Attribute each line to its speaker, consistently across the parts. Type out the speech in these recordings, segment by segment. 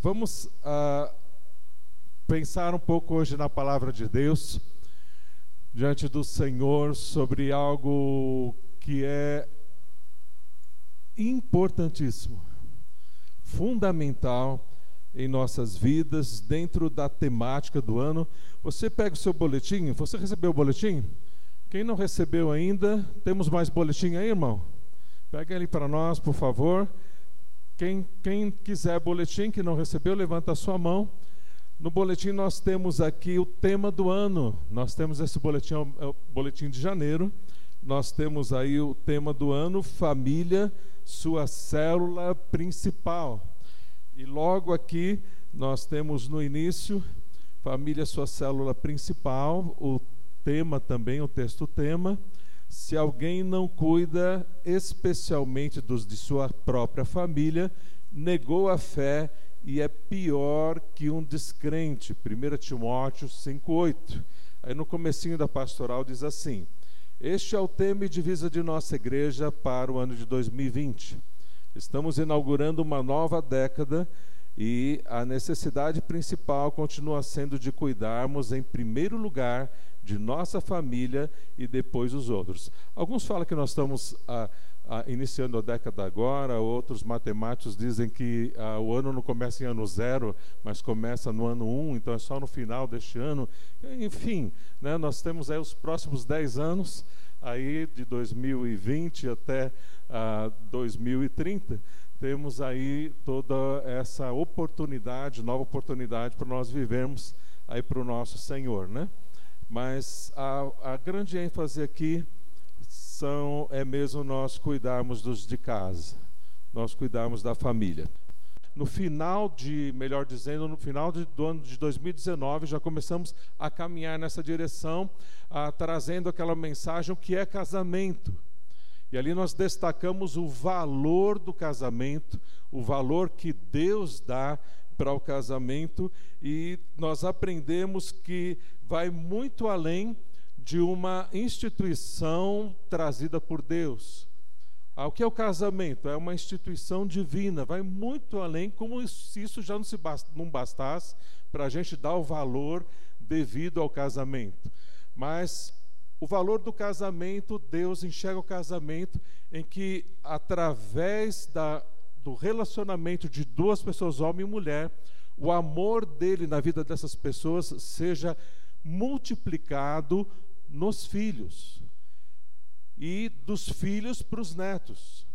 Speaker 1: Vamos ah, pensar um pouco hoje na palavra de Deus, diante do Senhor, sobre algo que é importantíssimo, fundamental em nossas vidas, dentro da temática do ano. Você pega o seu boletim, você recebeu o boletim? Quem não recebeu ainda, temos mais boletim aí, irmão? Pega ele para nós, por favor. Quem, quem quiser boletim que não recebeu, levanta a sua mão. No boletim nós temos aqui o tema do ano. Nós temos esse boletim, é o boletim de janeiro. Nós temos aí o tema do ano, família, sua célula principal. E logo aqui nós temos no início, família, sua célula principal, o tema também, o texto tema se alguém não cuida especialmente dos de sua própria família, negou a fé e é pior que um descrente. 1 Timóteo 5:8. Aí no comecinho da pastoral diz assim: Este é o tema e divisa de nossa igreja para o ano de 2020. Estamos inaugurando uma nova década e a necessidade principal continua sendo de cuidarmos em primeiro lugar de nossa família e depois os outros. Alguns falam que nós estamos ah, ah, iniciando a década agora, outros matemáticos dizem que ah, o ano não começa em ano zero, mas começa no ano um, então é só no final deste ano. Enfim, né, nós temos aí os próximos dez anos, aí de 2020 até 2030, temos aí toda essa oportunidade, nova oportunidade para nós vivermos aí para o nosso Senhor, né? Mas a, a grande ênfase aqui são, é mesmo nós cuidarmos dos de casa, nós cuidarmos da família. No final de, melhor dizendo, no final de, do ano de 2019, já começamos a caminhar nessa direção, a, trazendo aquela mensagem o que é casamento. E ali nós destacamos o valor do casamento, o valor que Deus dá para o casamento, e nós aprendemos que vai muito além de uma instituição trazida por Deus. Ah, o que é o casamento? É uma instituição divina, vai muito além, como se isso já não, se não bastasse para a gente dar o valor devido ao casamento. Mas o valor do casamento, Deus enxerga o casamento em que, através da, do relacionamento de duas pessoas, homem e mulher, o amor dele na vida dessas pessoas seja multiplicado nos filhos e dos filhos para os netos.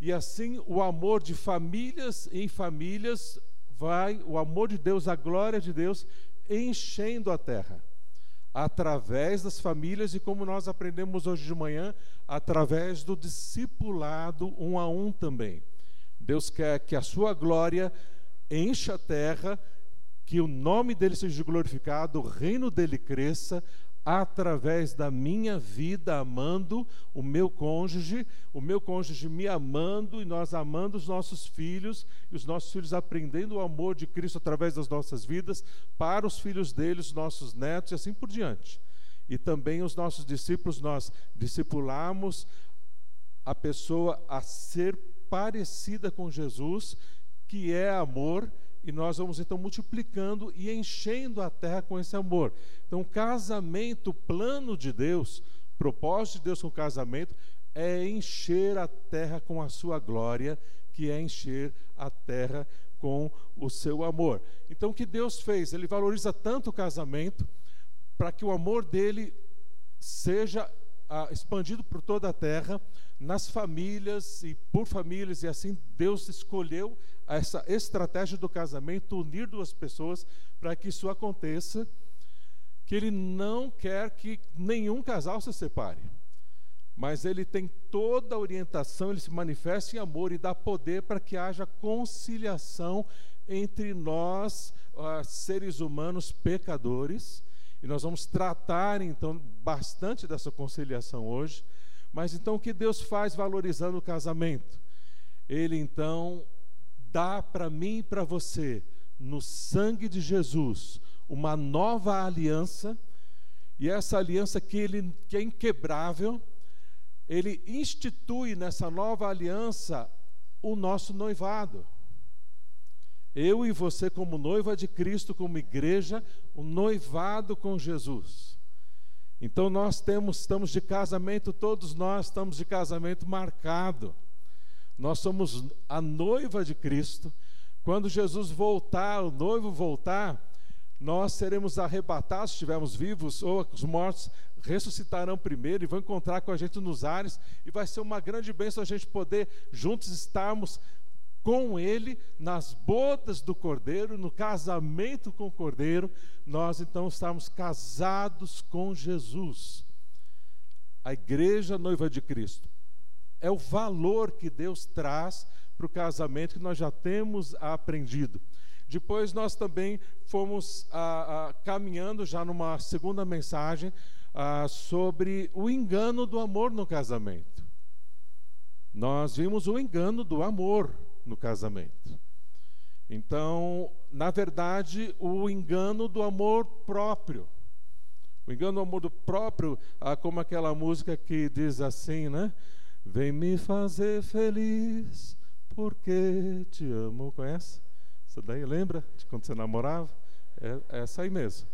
Speaker 1: E assim o amor de famílias em famílias vai, o amor de Deus, a glória de Deus, enchendo a terra. Através das famílias e como nós aprendemos hoje de manhã, através do discipulado um a um também. Deus quer que a sua glória encha a terra que o nome dele seja glorificado, o reino dele cresça através da minha vida amando o meu cônjuge, o meu cônjuge me amando e nós amando os nossos filhos e os nossos filhos aprendendo o amor de Cristo através das nossas vidas para os filhos deles, nossos netos e assim por diante. E também os nossos discípulos nós discipulamos a pessoa a ser parecida com Jesus, que é amor e nós vamos então multiplicando e enchendo a terra com esse amor. Então, casamento, plano de Deus, propósito de Deus com o casamento, é encher a terra com a sua glória, que é encher a terra com o seu amor. Então, o que Deus fez? Ele valoriza tanto o casamento para que o amor dele seja ah, expandido por toda a terra, nas famílias e por famílias, e assim Deus escolheu essa estratégia do casamento, unir duas pessoas para que isso aconteça, que ele não quer que nenhum casal se separe. Mas ele tem toda a orientação, ele se manifesta em amor e dá poder para que haja conciliação entre nós, uh, seres humanos pecadores. E nós vamos tratar então bastante dessa conciliação hoje. Mas então o que Deus faz valorizando o casamento? Ele então dá para mim e para você, no sangue de Jesus, uma nova aliança, e essa aliança que, ele, que é inquebrável, ele institui nessa nova aliança o nosso noivado. Eu e você, como noiva de Cristo, como igreja, o noivado com Jesus. Então nós temos, estamos de casamento, todos nós estamos de casamento marcado. Nós somos a noiva de Cristo. Quando Jesus voltar, o noivo voltar, nós seremos arrebatados, se estivermos vivos, ou os mortos ressuscitarão primeiro e vão encontrar com a gente nos ares, e vai ser uma grande bênção a gente poder juntos estarmos com Ele nas bodas do Cordeiro, no casamento com o Cordeiro, nós então estamos casados com Jesus. A igreja noiva de Cristo. É o valor que Deus traz para o casamento que nós já temos aprendido. Depois nós também fomos ah, ah, caminhando já numa segunda mensagem ah, sobre o engano do amor no casamento. Nós vimos o engano do amor no casamento. Então, na verdade, o engano do amor próprio. O engano do amor do próprio, ah, como aquela música que diz assim, né? Vem me fazer feliz porque te amo. Conhece? Isso daí lembra de quando você namorava? É, é essa aí mesmo.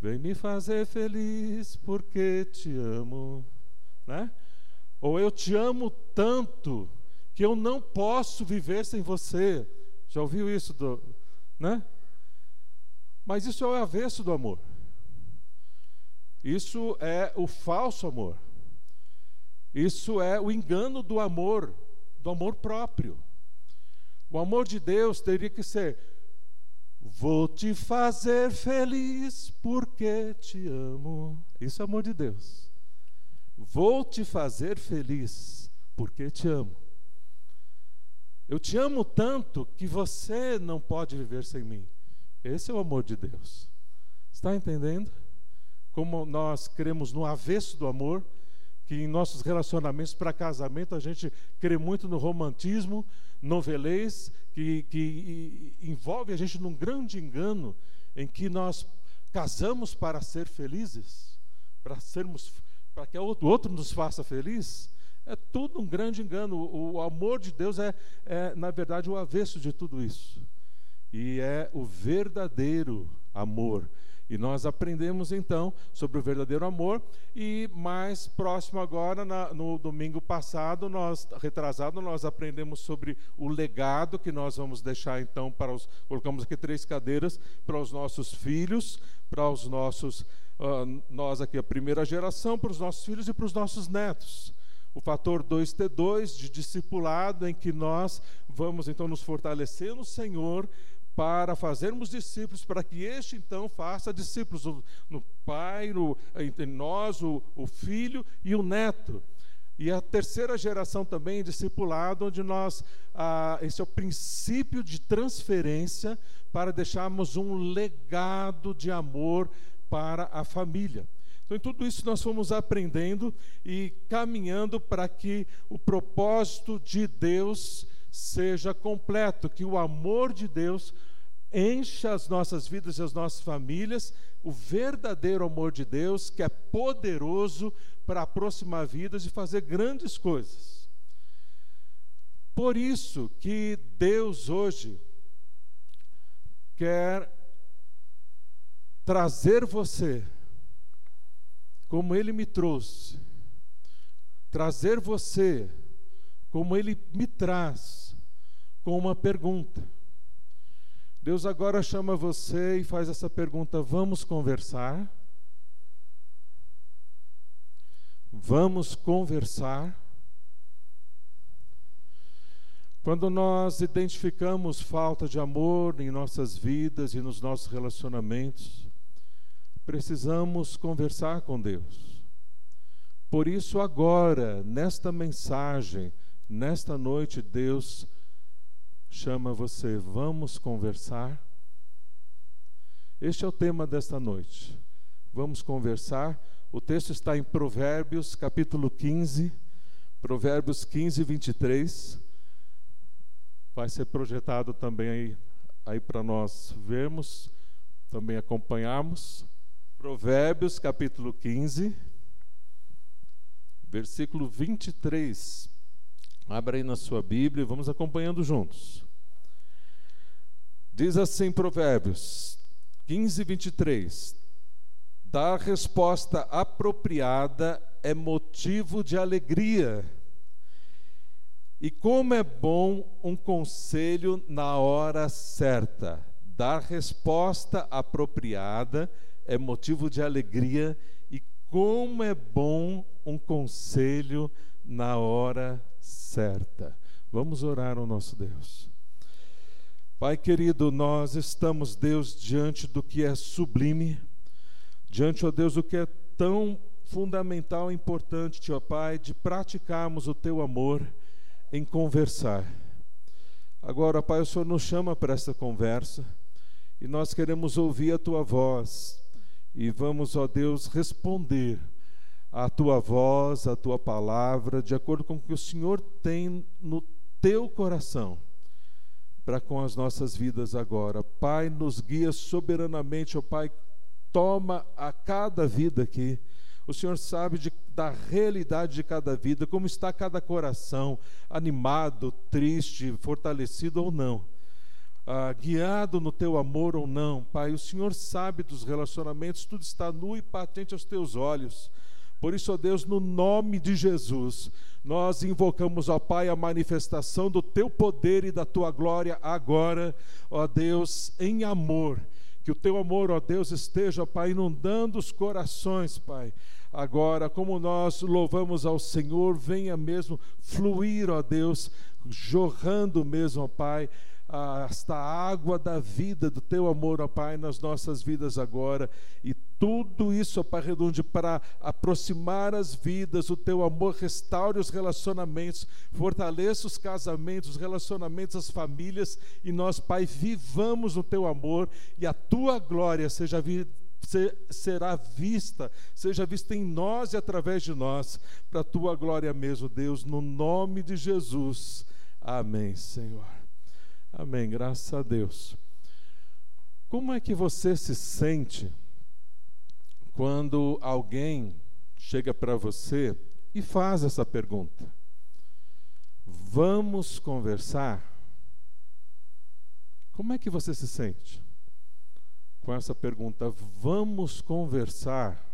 Speaker 1: Vem me fazer feliz porque te amo, né? Ou eu te amo tanto que eu não posso viver sem você. Já ouviu isso, do, né? Mas isso é o avesso do amor. Isso é o falso amor. Isso é o engano do amor, do amor próprio. O amor de Deus teria que ser: Vou te fazer feliz porque te amo. Isso é amor de Deus. Vou te fazer feliz porque te amo. Eu te amo tanto que você não pode viver sem mim. Esse é o amor de Deus. Está entendendo? Como nós cremos no avesso do amor, que em nossos relacionamentos para casamento a gente crê muito no romantismo, novelês, que, que envolve a gente num grande engano em que nós casamos para ser felizes, para sermos, para que o outro nos faça feliz. É tudo um grande engano. O, amor de Deus é, é, na verdade, o avesso de tudo isso. E é o verdadeiro amor. E nós aprendemos então sobre o verdadeiro amor. E mais próximo agora, na, no domingo passado, nós retrasado, nós aprendemos sobre o legado que nós vamos deixar então para os. Colocamos aqui três cadeiras para os nossos filhos, para os nossos. Uh, nós aqui, a primeira geração, para os nossos filhos e para os nossos netos o fator 2T2 de discipulado, em que nós vamos então nos fortalecer no Senhor para fazermos discípulos, para que este então faça discípulos no, Pai, no, entre nós, o, o Filho e o Neto. E a terceira geração também discipulado, onde nós, ah, esse é o princípio de transferência para deixarmos um legado de amor para a família. Então, em tudo isso nós fomos aprendendo e caminhando para que o propósito de Deus seja completo, que o amor de Deus encha as nossas vidas e as nossas famílias, o verdadeiro amor de Deus, que é poderoso para aproximar vidas e fazer grandes coisas. Por isso que Deus hoje quer trazer você como Ele me trouxe, trazer você como Ele me traz, com uma pergunta. Deus agora chama você e faz essa pergunta: vamos conversar? Vamos conversar? Quando nós identificamos falta de amor em nossas vidas e nos nossos relacionamentos, precisamos conversar com Deus. Por isso, agora, nesta mensagem, nesta noite, Deus chama você, vamos conversar? Este é o tema desta noite. Vamos conversar. O texto está em Provérbios, capítulo 15, Provérbios 15, 23. Vai ser projetado também aí, aí para nós vermos, também acompanharmos. Provérbios capítulo 15, versículo 23. Abra aí na sua Bíblia e vamos acompanhando juntos. Diz assim Provérbios 15, 23. Dar resposta apropriada é motivo de alegria. E como é bom um conselho na hora certa. Dar resposta apropriada é motivo de alegria. E como é bom um conselho na hora certa. Vamos orar ao nosso Deus. Pai querido, nós estamos, Deus, diante do que é sublime, diante, ó Deus, do que é tão fundamental e importante, ó Pai, de praticarmos o teu amor em conversar. Agora, Pai, o Senhor nos chama para essa conversa e nós queremos ouvir a tua voz e vamos, ó Deus, responder à tua voz, à tua palavra, de acordo com o que o Senhor tem no teu coração para com as nossas vidas agora. Pai, nos guia soberanamente, ó Pai, toma a cada vida aqui o Senhor sabe de, da realidade de cada vida, como está cada coração, animado, triste, fortalecido ou não. Ah, guiado no teu amor ou não, Pai, o Senhor sabe dos relacionamentos, tudo está nu e patente aos teus olhos. Por isso, ó Deus, no nome de Jesus, nós invocamos, ó Pai, a manifestação do teu poder e da tua glória agora, ó Deus, em amor. Que o teu amor, ó Deus, esteja, Pai, inundando os corações, Pai agora, como nós louvamos ao Senhor, venha mesmo fluir, ó Deus, jorrando mesmo, ó Pai, esta água da vida, do teu amor, ó Pai, nas nossas vidas agora. E tudo isso, ó Pai, redunde para aproximar as vidas, o teu amor restaure os relacionamentos, fortaleça os casamentos, os relacionamentos, as famílias, e nós, Pai, vivamos no teu amor e a tua glória seja será vista, seja vista em nós e através de nós, para a tua glória mesmo, Deus, no nome de Jesus. Amém, Senhor. Amém, graças a Deus. Como é que você se sente quando alguém chega para você e faz essa pergunta? Vamos conversar? Como é que você se sente? com essa pergunta: vamos conversar?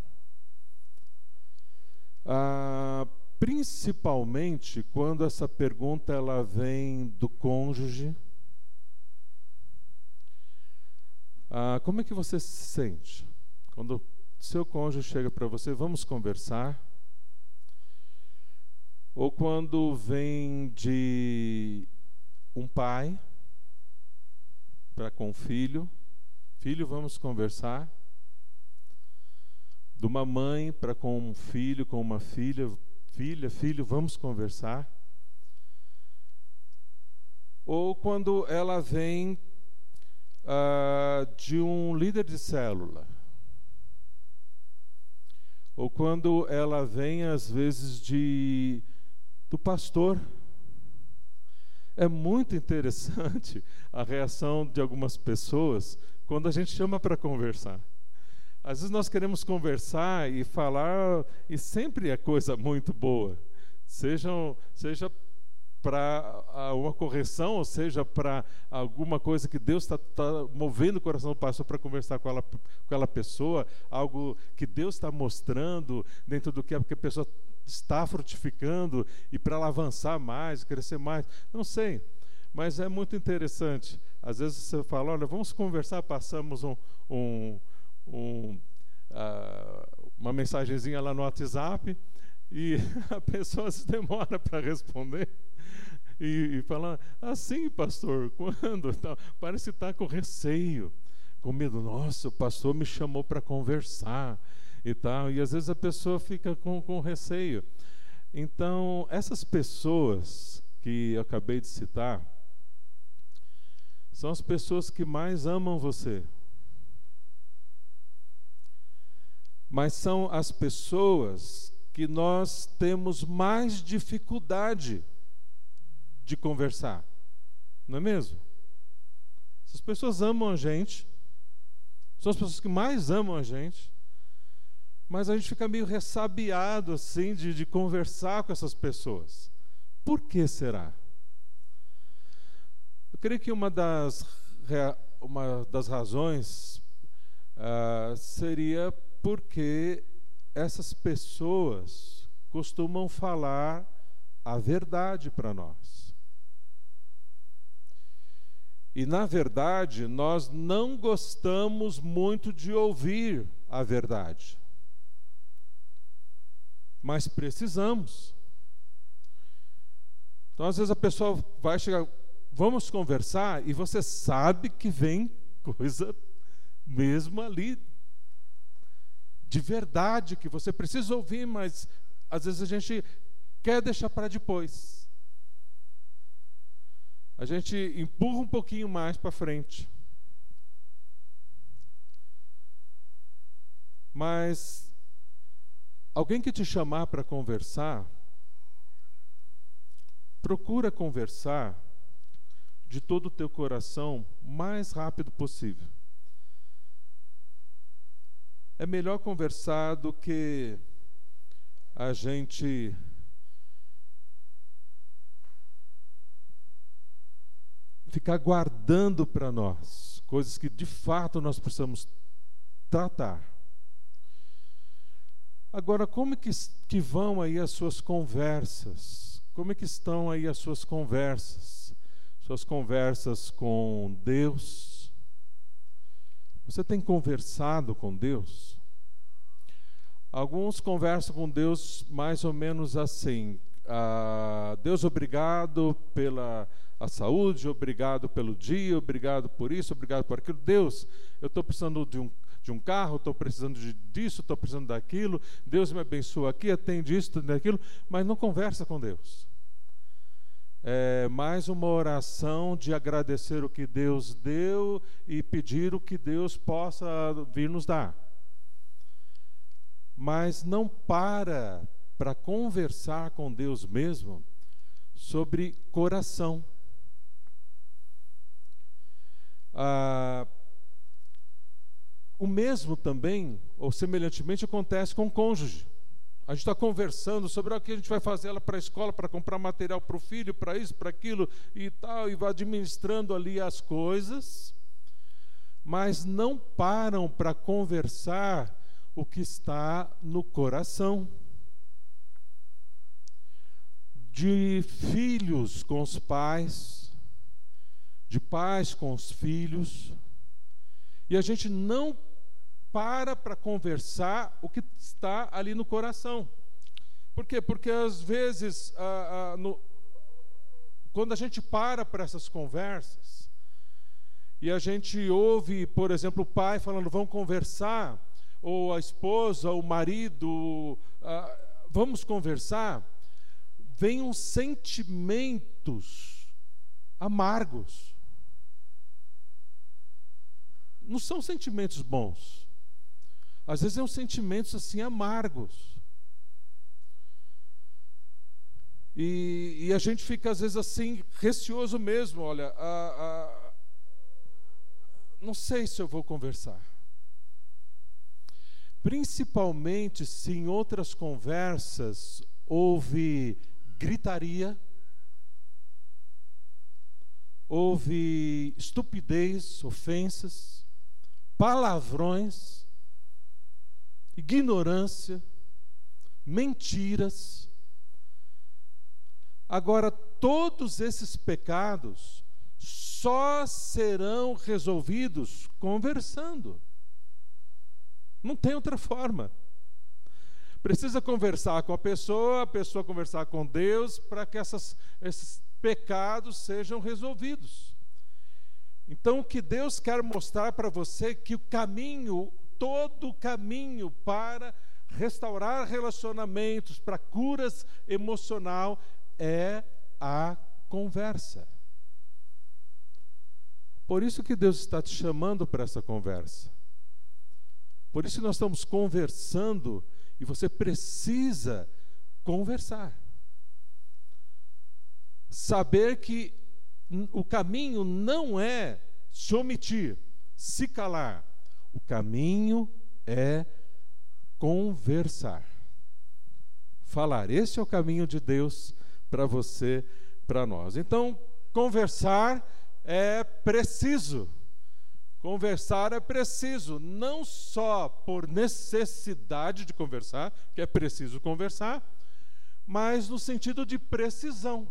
Speaker 1: Ah, principalmente quando essa pergunta ela vem do cônjuge. Ah, como é que você se sente quando seu cônjuge chega para você? Vamos conversar? Ou quando vem de um pai para com o filho? Filho, vamos conversar. De uma mãe para com um filho, com uma filha, filha, filho, vamos conversar. Ou quando ela vem uh, de um líder de célula. Ou quando ela vem, às vezes, de do pastor. É muito interessante a reação de algumas pessoas quando a gente chama para conversar. Às vezes nós queremos conversar e falar, e sempre é coisa muito boa, seja, seja para uma correção, ou seja, para alguma coisa que Deus está tá movendo o coração do pastor para conversar com, ela, com aquela pessoa, algo que Deus está mostrando dentro do que a pessoa está frutificando e para ela avançar mais, crescer mais. Não sei, mas é muito interessante. Às vezes você fala, olha, vamos conversar, passamos um, um, um uh, uma mensagenzinha lá no WhatsApp e a pessoa se demora para responder. E, e fala, assim, pastor, quando? Então, parece estar tá com receio, com medo. Nossa, o pastor me chamou para conversar e tal. E às vezes a pessoa fica com, com receio. Então, essas pessoas que eu acabei de citar, são as pessoas que mais amam você. Mas são as pessoas que nós temos mais dificuldade de conversar. Não é mesmo? Essas pessoas amam a gente, são as pessoas que mais amam a gente, mas a gente fica meio ressabiado assim de, de conversar com essas pessoas. Por que será? Eu creio que uma das uma das razões uh, seria porque essas pessoas costumam falar a verdade para nós. E, na verdade, nós não gostamos muito de ouvir a verdade. Mas precisamos. Então, às vezes, a pessoa vai chegar, vamos conversar, e você sabe que vem coisa mesmo ali, de verdade, que você precisa ouvir, mas às vezes a gente quer deixar para depois. A gente empurra um pouquinho mais para frente. Mas alguém que te chamar para conversar, procura conversar de todo o teu coração o mais rápido possível. É melhor conversar do que a gente ficar guardando para nós coisas que de fato nós precisamos tratar. Agora, como é que, que vão aí as suas conversas? Como é que estão aí as suas conversas? Suas conversas com Deus? Você tem conversado com Deus? Alguns conversam com Deus mais ou menos assim: ah, Deus, obrigado pela a saúde, obrigado pelo dia, obrigado por isso, obrigado por aquilo. Deus, eu estou precisando de um, de um carro, estou precisando de, disso, estou precisando daquilo. Deus me abençoa aqui, atende isso, atende aquilo, mas não conversa com Deus. É mais uma oração de agradecer o que Deus deu e pedir o que Deus possa vir nos dar. Mas não para para conversar com Deus mesmo sobre coração. Ah, o mesmo também, ou semelhantemente, acontece com o cônjuge. A gente está conversando sobre o que a gente vai fazer ela para a escola, para comprar material para o filho, para isso, para aquilo e tal, e vai administrando ali as coisas, mas não param para conversar o que está no coração. De filhos com os pais, de pais com os filhos, e a gente não para para conversar o que está ali no coração. Por quê? Porque às vezes, ah, ah, no, quando a gente para para essas conversas, e a gente ouve, por exemplo, o pai falando, vamos conversar, ou a esposa, o marido, ah, vamos conversar, vem uns sentimentos amargos não são sentimentos bons. Às vezes são sentimentos assim amargos. E, e, a gente fica às vezes assim receoso mesmo. Olha, a, a, não sei se eu vou conversar. Principalmente se em outras conversas houve gritaria, houve estupidez, ofensas palavrões, ignorância, mentiras. Agora, todos esses pecados só serão resolvidos conversando. Não tem outra forma. Precisa conversar com a pessoa, a pessoa conversar com Deus, para que essas, esses pecados sejam resolvidos. Então, o que Deus quer mostrar para você é que o caminho, todo o caminho para restaurar relacionamentos, para curas emocional, é a conversa. Por isso que Deus está te chamando para essa conversa. Por isso que nós estamos conversando e você precisa conversar. Saber que o caminho não é se omitir, se calar. O caminho é conversar. Falar. Esse é o caminho de Deus para você, para nós. Então, conversar é preciso. Conversar é preciso, não só por necessidade de conversar, que é preciso conversar, mas no sentido de precisão.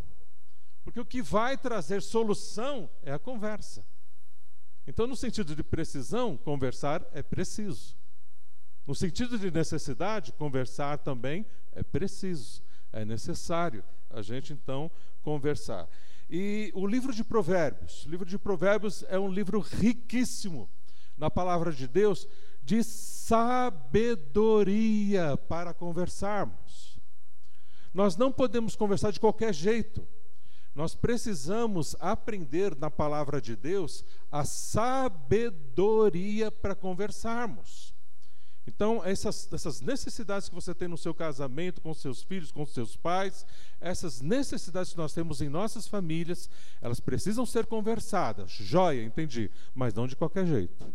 Speaker 1: Porque o que vai trazer solução é a conversa. Então, no sentido de precisão, conversar é preciso. No sentido de necessidade, conversar também é preciso, é necessário a gente então conversar. E o livro de Provérbios, o livro de Provérbios é um livro riquíssimo na palavra de Deus de sabedoria para conversarmos. Nós não podemos conversar de qualquer jeito. Nós precisamos aprender na palavra de Deus a sabedoria para conversarmos. Então, essas, essas necessidades que você tem no seu casamento, com seus filhos, com seus pais, essas necessidades que nós temos em nossas famílias, elas precisam ser conversadas. Joia, entendi, mas não de qualquer jeito.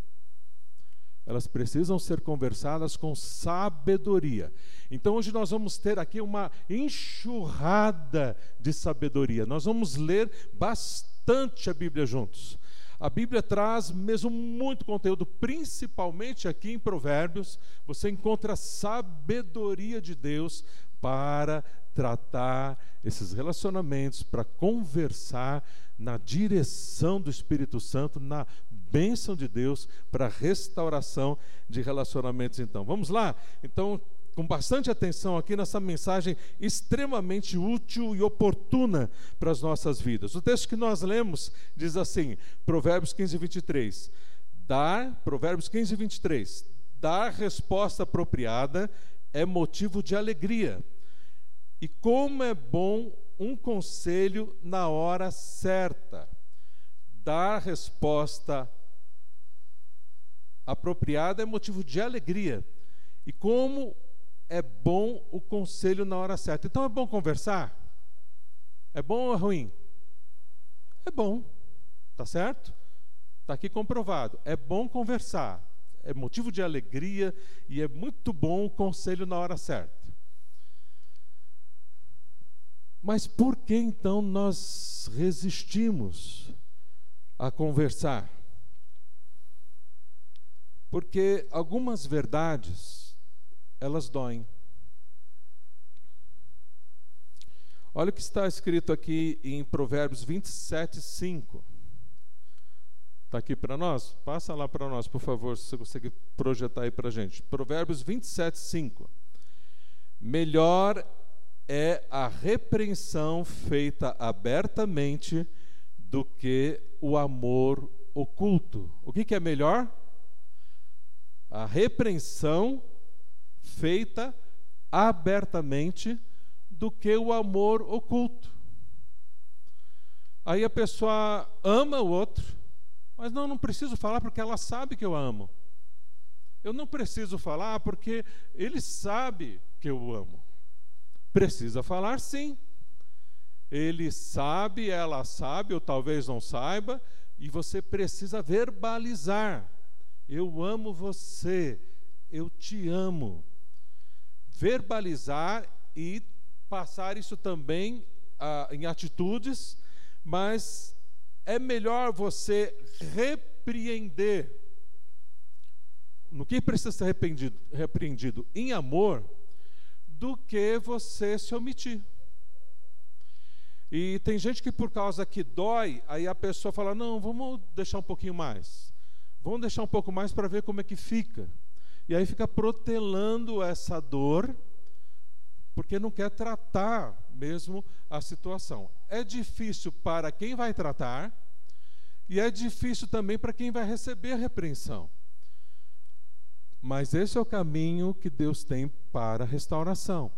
Speaker 1: Elas precisam ser conversadas com sabedoria. Então, hoje nós vamos ter aqui uma enxurrada de sabedoria. Nós vamos ler bastante a Bíblia juntos. A Bíblia traz mesmo muito conteúdo, principalmente aqui em Provérbios, você encontra sabedoria de Deus para tratar esses relacionamentos, para conversar na direção do Espírito Santo, na bênção de Deus para restauração de relacionamentos. Então, vamos lá? Então, com bastante atenção aqui nessa mensagem extremamente útil e oportuna para as nossas vidas. O texto que nós lemos diz assim, Provérbios 15, 23. Dar, Provérbios 15, 23. Dar resposta apropriada é motivo de alegria. E como é bom um conselho na hora certa. Dar resposta apropriada é motivo de alegria. E como é bom o conselho na hora certa. Então é bom conversar? É bom ou é ruim? É bom, tá certo? Está aqui comprovado. É bom conversar, é motivo de alegria e é muito bom o conselho na hora certa. Mas por que então nós resistimos a conversar? Porque algumas verdades elas doem. Olha o que está escrito aqui em Provérbios 27, 5. Está aqui para nós? Passa lá para nós, por favor, se você consegue projetar aí para a gente. Provérbios 27, 5. Melhor é a repreensão feita abertamente do que o amor oculto. O que, que é melhor? A repreensão feita abertamente do que o amor oculto. Aí a pessoa ama o outro, mas não, não preciso falar porque ela sabe que eu amo. Eu não preciso falar porque ele sabe que eu amo. Precisa falar sim. Ele sabe, ela sabe, ou talvez não saiba, e você precisa verbalizar. Eu amo você, eu te amo verbalizar e passar isso também ah, em atitudes, mas é melhor você repreender no que precisa ser repreendido, repreendido em amor do que você se omitir. E tem gente que por causa que dói, aí a pessoa fala: "Não, vamos deixar um pouquinho mais. Vamos deixar um pouco mais para ver como é que fica". E aí fica protelando essa dor, porque não quer tratar mesmo a situação. É difícil para quem vai tratar, e é difícil também para quem vai receber a repreensão. Mas esse é o caminho que Deus tem para a restauração.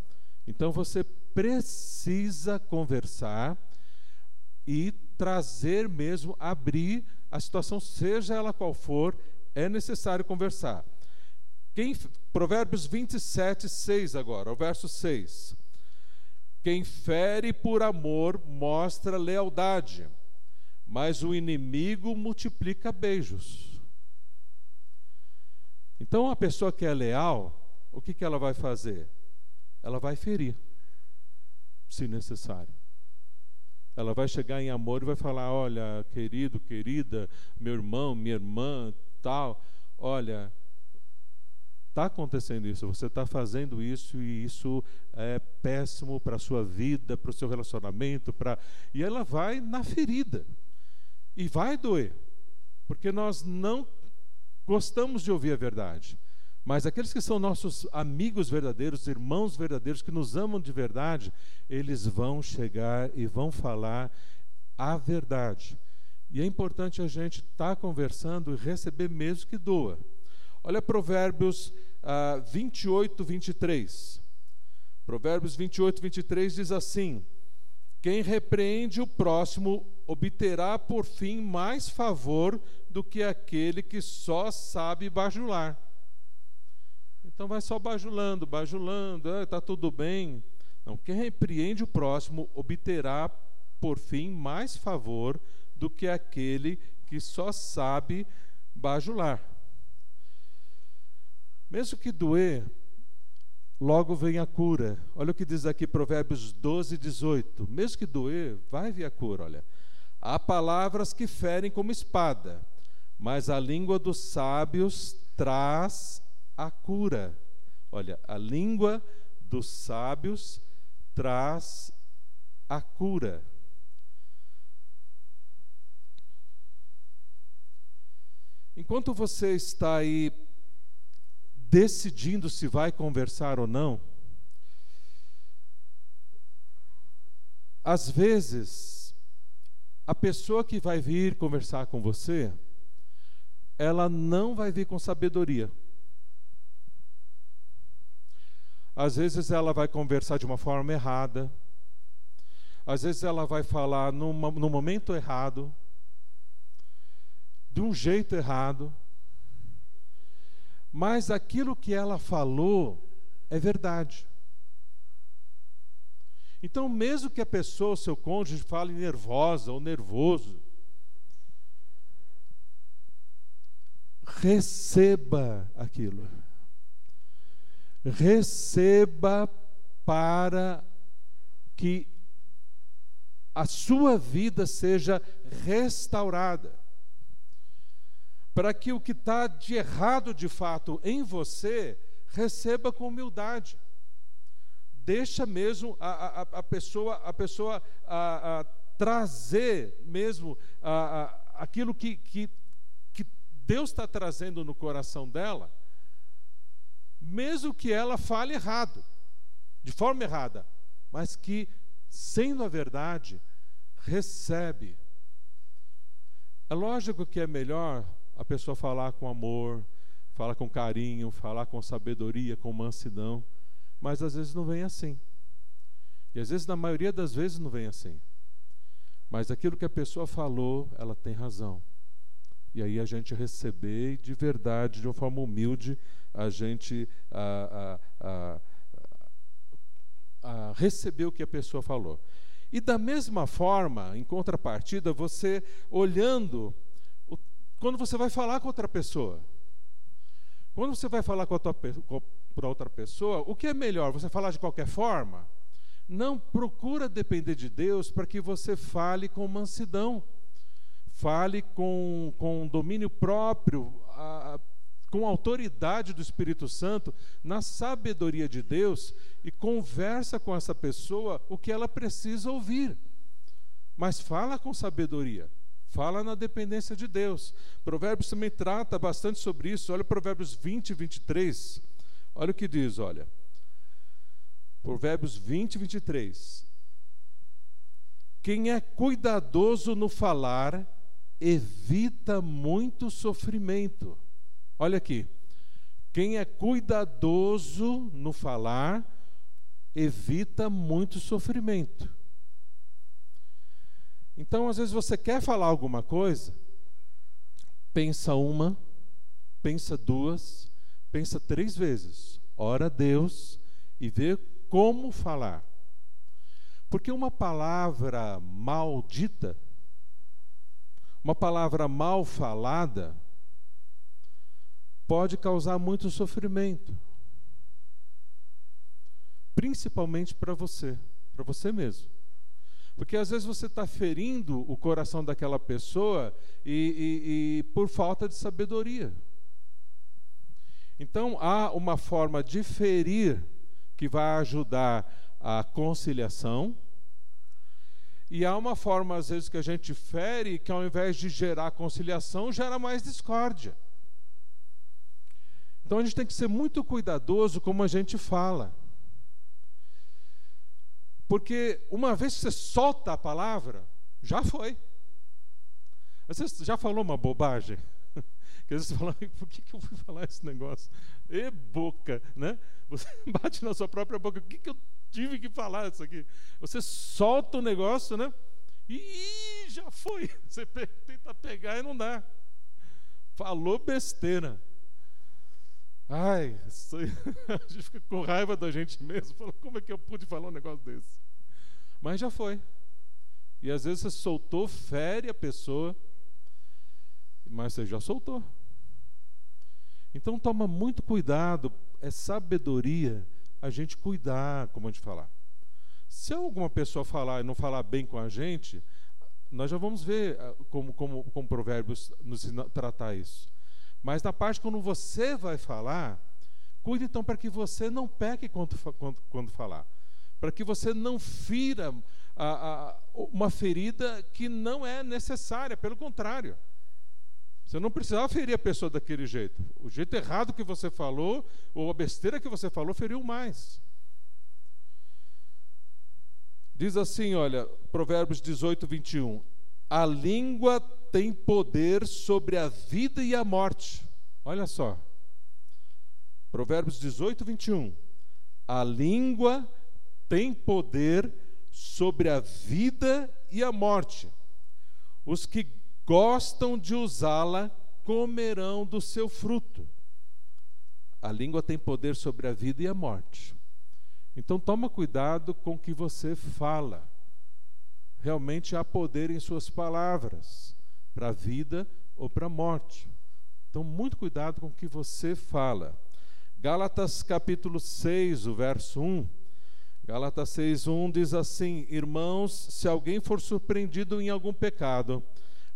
Speaker 1: Então você precisa conversar e trazer mesmo, abrir a situação, seja ela qual for, é necessário conversar. Quem, Provérbios 27, 6 agora, o verso 6. Quem fere por amor mostra lealdade, mas o inimigo multiplica beijos. Então, a pessoa que é leal, o que, que ela vai fazer? Ela vai ferir, se necessário. Ela vai chegar em amor e vai falar: Olha, querido, querida, meu irmão, minha irmã, tal, olha, está acontecendo isso, você está fazendo isso e isso é péssimo para a sua vida, para o seu relacionamento, para e ela vai na ferida e vai doer, porque nós não gostamos de ouvir a verdade. Mas aqueles que são nossos amigos verdadeiros, irmãos verdadeiros, que nos amam de verdade, eles vão chegar e vão falar a verdade. E é importante a gente estar tá conversando e receber mesmo que doa. Olha Provérbios ah, 28, 23. Provérbios 28, 23 diz assim: Quem repreende o próximo obterá por fim mais favor do que aquele que só sabe bajular. Então vai só bajulando, bajulando, está ah, tudo bem. Não, quem repreende o próximo obterá por fim mais favor do que aquele que só sabe bajular. Mesmo que doer, logo vem a cura. Olha o que diz aqui Provérbios 12, 18. Mesmo que doer, vai vir a cura. Olha, há palavras que ferem como espada, mas a língua dos sábios traz a cura. Olha, a língua dos sábios traz a cura. Enquanto você está aí decidindo se vai conversar ou não, às vezes, a pessoa que vai vir conversar com você, ela não vai vir com sabedoria. Às vezes ela vai conversar de uma forma errada. Às vezes ela vai falar numa, no momento errado, de um jeito errado mas aquilo que ela falou é verdade. Então, mesmo que a pessoa, seu cônjuge, fale nervosa ou nervoso, receba aquilo. Receba para que a sua vida seja restaurada para que o que está de errado de fato em você receba com humildade. Deixa mesmo a, a, a pessoa, a pessoa a, a trazer mesmo aquilo que, que, que Deus está trazendo no coração dela, mesmo que ela fale errado, de forma errada, mas que, sendo a verdade, recebe. É lógico que é melhor a pessoa falar com amor, falar com carinho, falar com sabedoria, com mansidão, mas às vezes não vem assim. E às vezes, na maioria das vezes, não vem assim. Mas aquilo que a pessoa falou, ela tem razão. E aí a gente receber de verdade, de uma forma humilde, a gente a, a, a, receber o que a pessoa falou. E da mesma forma, em contrapartida, você olhando quando você vai falar com outra pessoa. Quando você vai falar com, a tua, com outra pessoa, o que é melhor? Você falar de qualquer forma? Não procura depender de Deus para que você fale com mansidão, fale com, com domínio próprio, a, com autoridade do Espírito Santo, na sabedoria de Deus, e conversa com essa pessoa o que ela precisa ouvir. Mas fala com sabedoria. Fala na dependência de Deus. Provérbios também trata bastante sobre isso. Olha Provérbios 20 e 23. Olha o que diz, olha. Provérbios 20 e 23. Quem é cuidadoso no falar, evita muito sofrimento. Olha aqui. Quem é cuidadoso no falar, evita muito sofrimento. Então, às vezes você quer falar alguma coisa, pensa uma, pensa duas, pensa três vezes, ora a Deus e vê como falar. Porque uma palavra maldita, uma palavra mal falada, pode causar muito sofrimento. Principalmente para você, para você mesmo. Porque às vezes você está ferindo o coração daquela pessoa e, e, e por falta de sabedoria. Então há uma forma de ferir que vai ajudar a conciliação. E há uma forma, às vezes, que a gente fere que ao invés de gerar conciliação, gera mais discórdia. Então a gente tem que ser muito cuidadoso como a gente fala. Porque uma vez que você solta a palavra, já foi. Você já falou uma bobagem? Que às vezes você fala, por que, que eu fui falar esse negócio? E boca, né? Você bate na sua própria boca, o que, que eu tive que falar isso aqui? Você solta o negócio, né? E já foi. Você tenta pegar e não dá. Falou besteira. Ai, a gente fica com raiva da gente mesmo. Fala, como é que eu pude falar um negócio desse? Mas já foi. E às vezes você soltou, fere a pessoa, mas você já soltou. Então toma muito cuidado, é sabedoria a gente cuidar como a gente falar. Se alguma pessoa falar e não falar bem com a gente, nós já vamos ver ah, como, como, como provérbios nos tratar isso. Mas na parte quando você vai falar, cuide então para que você não peque quando, quando, quando falar. Para que você não fira a, a, uma ferida que não é necessária, pelo contrário. Você não precisava ferir a pessoa daquele jeito. O jeito errado que você falou, ou a besteira que você falou, feriu mais. Diz assim, olha, Provérbios 18, 21. A língua tem poder sobre a vida e a morte. Olha só. Provérbios 18, 21. A língua tem poder sobre a vida e a morte. Os que gostam de usá-la comerão do seu fruto. A língua tem poder sobre a vida e a morte. Então toma cuidado com o que você fala. Realmente há poder em suas palavras para a vida ou para a morte. Então, muito cuidado com o que você fala. Gálatas capítulo 6, o verso 1. Gálatas 6, 1 diz assim: Irmãos, se alguém for surpreendido em algum pecado,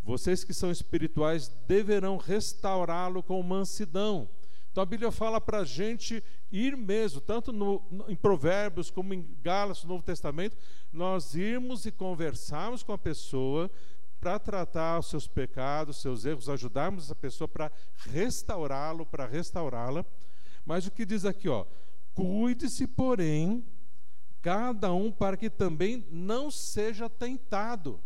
Speaker 1: vocês que são espirituais deverão restaurá-lo com mansidão. Então a Bíblia fala para a gente ir mesmo, tanto no, em Provérbios como em Gálatas, no Novo Testamento, nós irmos e conversarmos com a pessoa para tratar os seus pecados, seus erros, ajudarmos essa pessoa para restaurá-lo, para restaurá-la. Mas o que diz aqui, ó, cuide-se, porém, cada um para que também não seja tentado.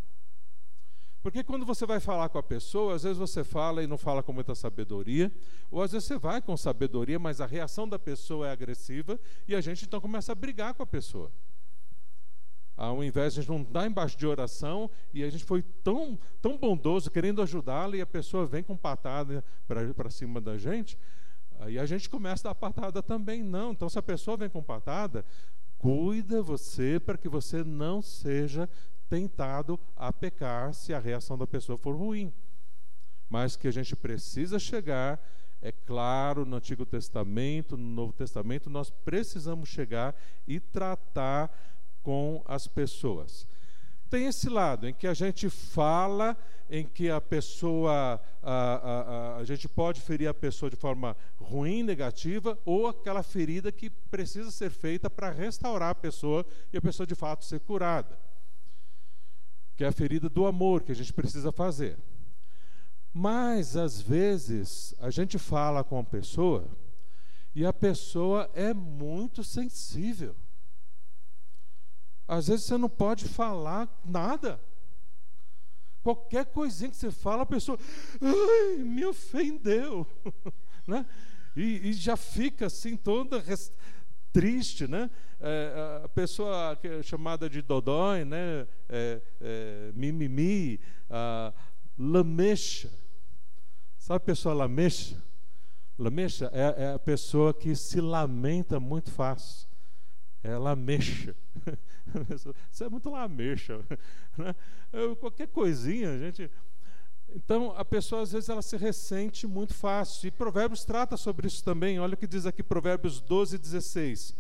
Speaker 1: Porque quando você vai falar com a pessoa, às vezes você fala e não fala com muita sabedoria, ou às vezes você vai com sabedoria, mas a reação da pessoa é agressiva e a gente então começa a brigar com a pessoa ao invés de a gente não estar embaixo de oração e a gente foi tão, tão bondoso querendo ajudá-la e a pessoa vem com patada para cima da gente, aí a gente começa a dar patada também. Não, então se a pessoa vem com patada, cuida você para que você não seja tentado a pecar se a reação da pessoa for ruim. Mas que a gente precisa chegar, é claro, no Antigo Testamento, no Novo Testamento, nós precisamos chegar e tratar com as pessoas. Tem esse lado em que a gente fala, em que a pessoa, a, a, a, a gente pode ferir a pessoa de forma ruim, negativa, ou aquela ferida que precisa ser feita para restaurar a pessoa e a pessoa de fato ser curada. Que é a ferida do amor que a gente precisa fazer. Mas, às vezes, a gente fala com a pessoa e a pessoa é muito sensível. Às vezes você não pode falar nada. Qualquer coisinha que você fala, a pessoa Ai, me ofendeu. né? E, e, já fica assim toda triste, né? É, a pessoa é chamada de dodói, né? É, é, mimimi, a lamecha. Sabe a pessoa lamecha? Lamecha é, é a pessoa que se lamenta muito fácil. É lamecha. Você é muito lamecha. Né? Qualquer coisinha, a gente. Então, a pessoa às vezes ela se ressente muito fácil. E Provérbios trata sobre isso também. Olha o que diz aqui Provérbios 12, 16.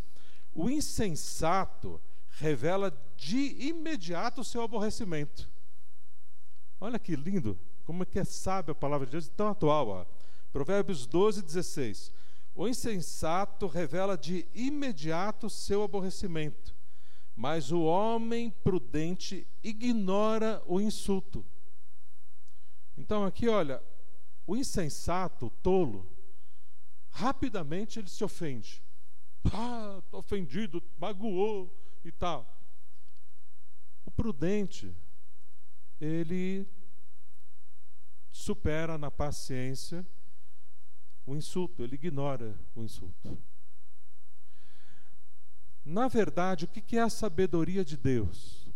Speaker 1: O insensato revela de imediato o seu aborrecimento. Olha que lindo, como é que é sábio a palavra de Deus, tão atual. Ó. Provérbios 12, 16. O insensato revela de imediato o seu aborrecimento, mas o homem prudente ignora o insulto. Então, aqui, olha, o insensato, o tolo, rapidamente ele se ofende. Ah, estou ofendido, magoou e tal. O prudente, ele supera na paciência o insulto, ele ignora o insulto. Na verdade, o que é a sabedoria de Deus?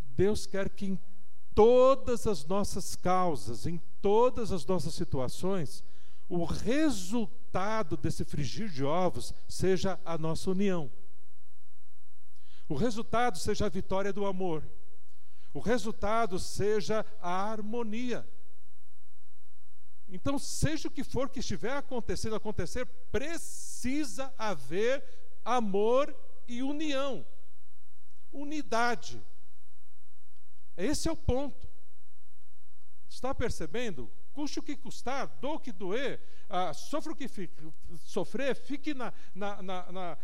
Speaker 1: Deus quer que em todas as nossas causas, em todas as nossas situações, o resultado desse frigir de ovos seja a nossa união. O resultado seja a vitória do amor. O resultado seja a harmonia. Então, seja o que for que estiver acontecendo acontecer, precisa haver amor e união. Unidade. Esse é o ponto. Está percebendo? Custe o que custar, dou o que doer, ah, sofra o que fique, sofrer, fique na, na, na,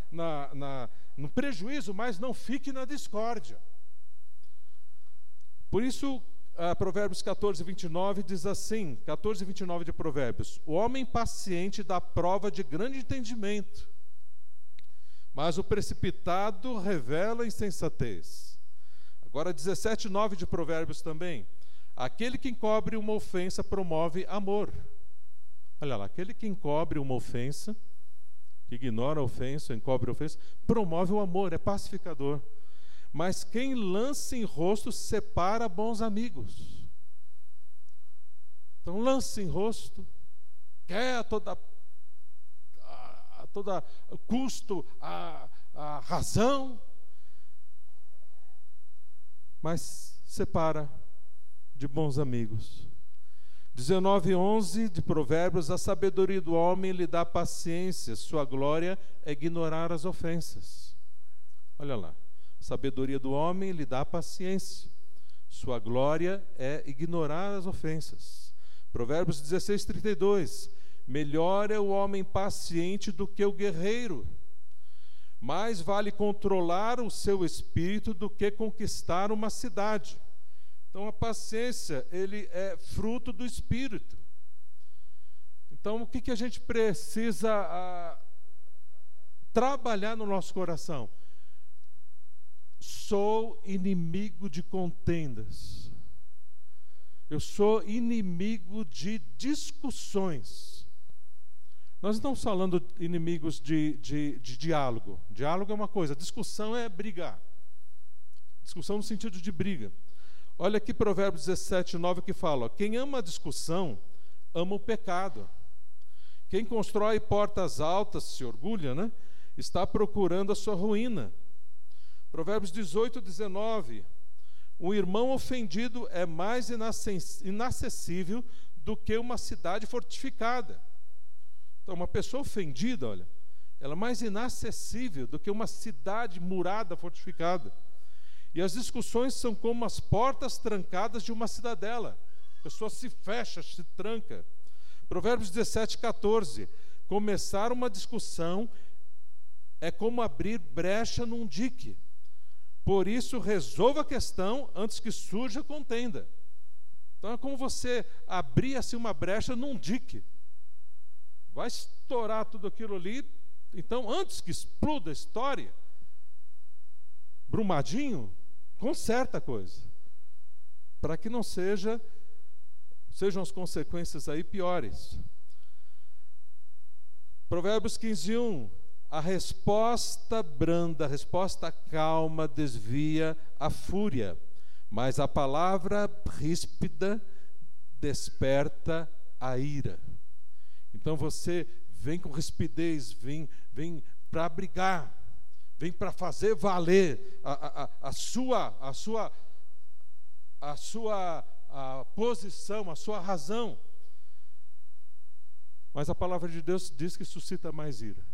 Speaker 1: na, no prejuízo, mas não fique na discórdia. Por isso, ah, Provérbios 14, 29 diz assim: 14, 29 de Provérbios: O homem paciente dá prova de grande entendimento, mas o precipitado revela insensatez. Agora, 17, 9 de Provérbios também: Aquele que encobre uma ofensa promove amor. Olha lá, aquele que encobre uma ofensa, que ignora a ofensa, encobre a ofensa, promove o amor, é pacificador. Mas quem lança em rosto separa bons amigos. Então lança em rosto, quer a toda, a toda custo a, a razão, mas separa de bons amigos. 19:11 de Provérbios, a sabedoria do homem lhe dá paciência, sua glória é ignorar as ofensas. Olha lá sabedoria do homem lhe dá paciência. Sua glória é ignorar as ofensas. Provérbios 16, 32. Melhor é o homem paciente do que o guerreiro. Mais vale controlar o seu espírito do que conquistar uma cidade. Então a paciência, ele é fruto do espírito. Então o que, que a gente precisa a, ah, trabalhar no nosso coração? sou inimigo de contendas. Eu sou inimigo de discussões. Nós estamos falando inimigos de, de, de diálogo. Diálogo é uma coisa, discussão é brigar. Discussão no sentido de briga. Olha aqui Provérbios 17, 9 que fala: quem ama a discussão, ama o pecado. Quem constrói portas altas, se orgulha, né? está procurando a sua ruína. Provérbios 18, 19. Um irmão ofendido é mais inacessível do que uma cidade fortificada. Então, uma pessoa ofendida, olha, ela é mais inacessível do que uma cidade murada, fortificada. E as discussões são como as portas trancadas de uma cidadela. A pessoa se fecha, se tranca. Provérbios 17, 14. Começar uma discussão é como abrir brecha num dique. Por isso, resolva a questão antes que surja contenda. Então é como você abrir assim uma brecha num dique. Vai estourar tudo aquilo ali. Então, antes que exploda a história, Brumadinho, conserta a coisa. Para que não seja sejam as consequências aí piores. Provérbios 15, 1. A resposta branda, a resposta calma desvia a fúria, mas a palavra ríspida desperta a ira. Então você vem com rispidez, vem, vem para brigar, vem para fazer valer a, a, a, sua, a sua, a sua a posição, a sua razão. Mas a palavra de Deus diz que suscita mais ira.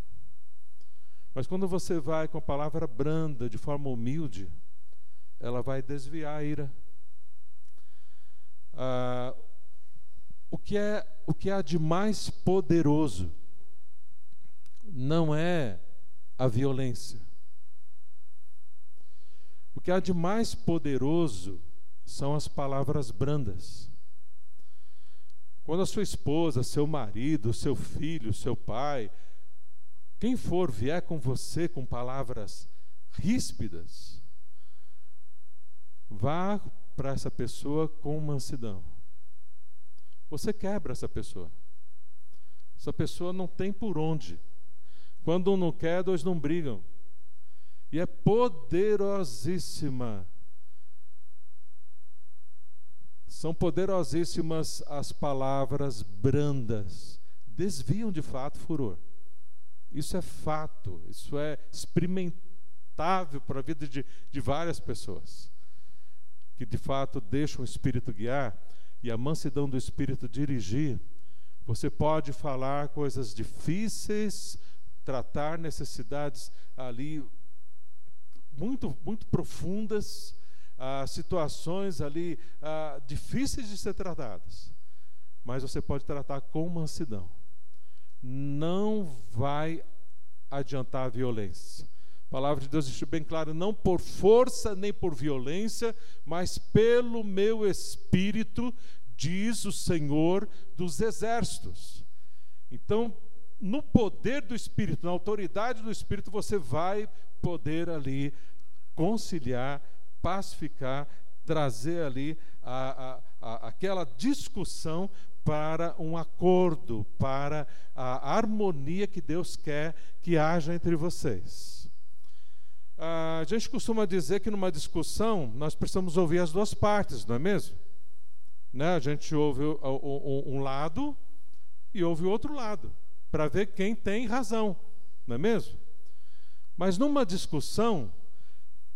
Speaker 1: Mas quando você vai com a palavra branda, de forma humilde, ela vai desviar a ira. Ah, o, que é, o que há de mais poderoso não é a violência. O que há de mais poderoso são as palavras brandas. Quando a sua esposa, seu marido, seu filho, seu pai, quem for vier com você com palavras ríspidas, vá para essa pessoa com mansidão. Você quebra essa pessoa. Essa pessoa não tem por onde. Quando um não quer, dois não brigam. E é poderosíssima. São poderosíssimas as palavras brandas. Desviam de fato furor. Isso é fato, isso é experimentável para a vida de, de várias pessoas. Que de fato deixam o Espírito guiar e a mansidão do Espírito dirigir. Você pode falar coisas difíceis, tratar necessidades ali muito, muito profundas, ah, situações ali ah, difíceis de ser tratadas, mas você pode tratar com mansidão. Não vai adiantar a violência. A palavra de Deus deixa bem claro: não por força nem por violência, mas pelo meu espírito, diz o Senhor dos exércitos. Então, no poder do Espírito, na autoridade do Espírito, você vai poder ali conciliar, pacificar, trazer ali a, a, a, aquela discussão para um acordo, para a harmonia que Deus quer que haja entre vocês. A gente costuma dizer que numa discussão nós precisamos ouvir as duas partes, não é mesmo? Né? A gente ouve um lado e ouve o outro lado para ver quem tem razão, não é mesmo? Mas numa discussão,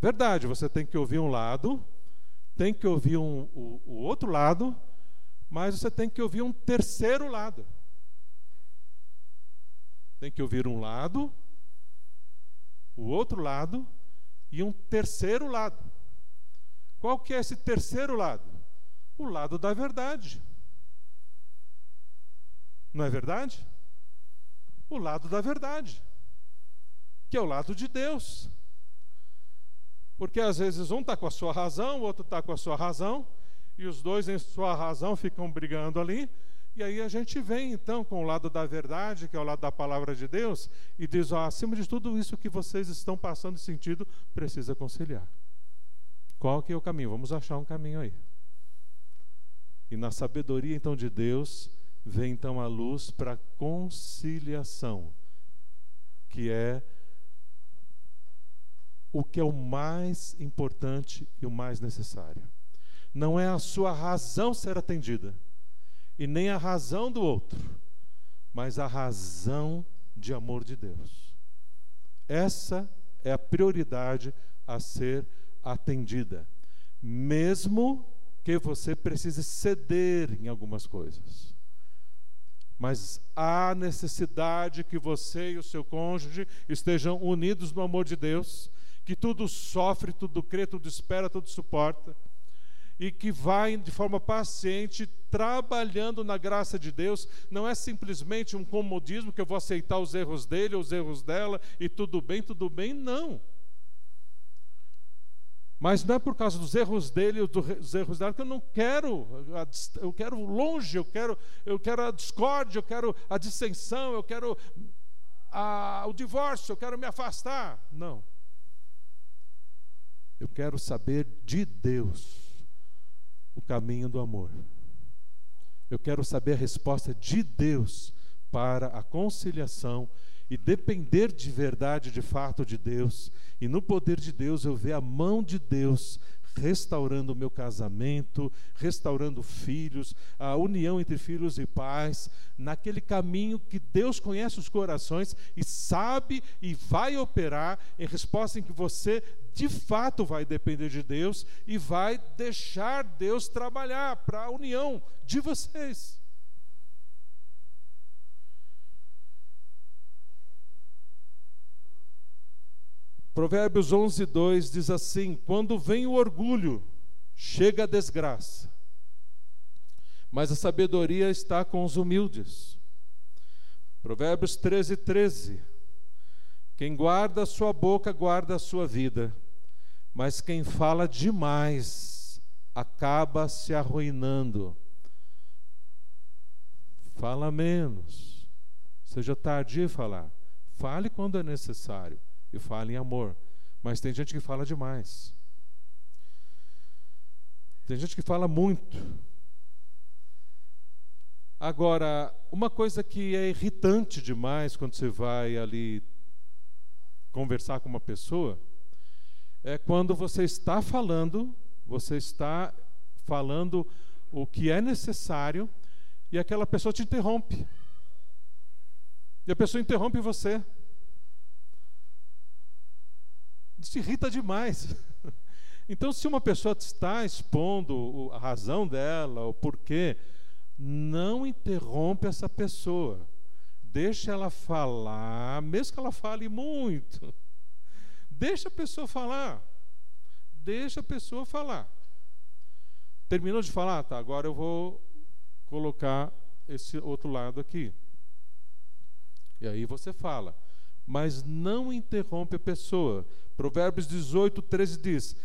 Speaker 1: verdade, você tem que ouvir um lado, tem que ouvir um, o, o outro lado, mas você tem que ouvir um terceiro lado. Tem que ouvir um lado, o outro lado e um terceiro lado. Qual que é esse terceiro lado? O lado da verdade. Não é verdade? o lado da verdade, que é o lado de Deus. Porque às vezes um está com a sua razão, o outro está com a sua razão, e os dois em sua razão ficam brigando ali, e aí a gente vem então com o lado da verdade, que é o lado da palavra de Deus, e diz: ó, acima de tudo isso que vocês estão passando e sentido, precisa conciliar. Qual que é o caminho? Vamos achar um caminho aí. E na sabedoria então de Deus, vem então a luz para conciliação, que é o que é o mais importante e o mais necessário. Não é a sua razão ser atendida, e nem a razão do outro, mas a razão de amor de Deus. Essa é a prioridade a ser atendida, mesmo que você precise ceder em algumas coisas. Mas há necessidade que você e o seu cônjuge estejam unidos no amor de Deus, que tudo sofre, tudo crê, tudo espera, tudo suporta, e que vai de forma paciente trabalhando na graça de Deus. Não é simplesmente um comodismo que eu vou aceitar os erros dele, os erros dela, e tudo bem, tudo bem, não. Mas não é por causa dos erros dele ou dos erros dela que eu não quero, eu quero longe, eu quero, eu quero a discórdia, eu quero a dissensão, eu quero a, o divórcio, eu quero me afastar. Não. Eu quero saber de Deus o caminho do amor. Eu quero saber a resposta de Deus para a conciliação e depender de verdade, de fato de Deus, e no poder de Deus eu ver a mão de Deus restaurando o meu casamento, restaurando filhos, a união entre filhos e pais, naquele caminho que Deus conhece os corações e sabe e vai operar em resposta em que você de fato vai depender de Deus e vai deixar Deus trabalhar para a união de vocês. Provérbios 11, 2 diz assim: Quando vem o orgulho, chega a desgraça, mas a sabedoria está com os humildes. Provérbios 13, 13: Quem guarda a sua boca, guarda a sua vida, mas quem fala demais acaba se arruinando. Fala menos, seja tardio em falar, fale quando é necessário e fale em amor. Mas tem gente que fala demais. Tem gente que fala muito. Agora, uma coisa que é irritante demais quando você vai ali conversar com uma pessoa é quando você está falando, você está falando o que é necessário e aquela pessoa te interrompe. E a pessoa interrompe você. Isso irrita demais. Então, se uma pessoa está expondo a razão dela, o porquê, não interrompe essa pessoa. Deixa ela falar, mesmo que ela fale muito. Deixa a pessoa falar. Deixa a pessoa falar. Terminou de falar? Tá, agora eu vou colocar esse outro lado aqui. E aí você fala mas não interrompe a pessoa. Provérbios 18, 13 diz: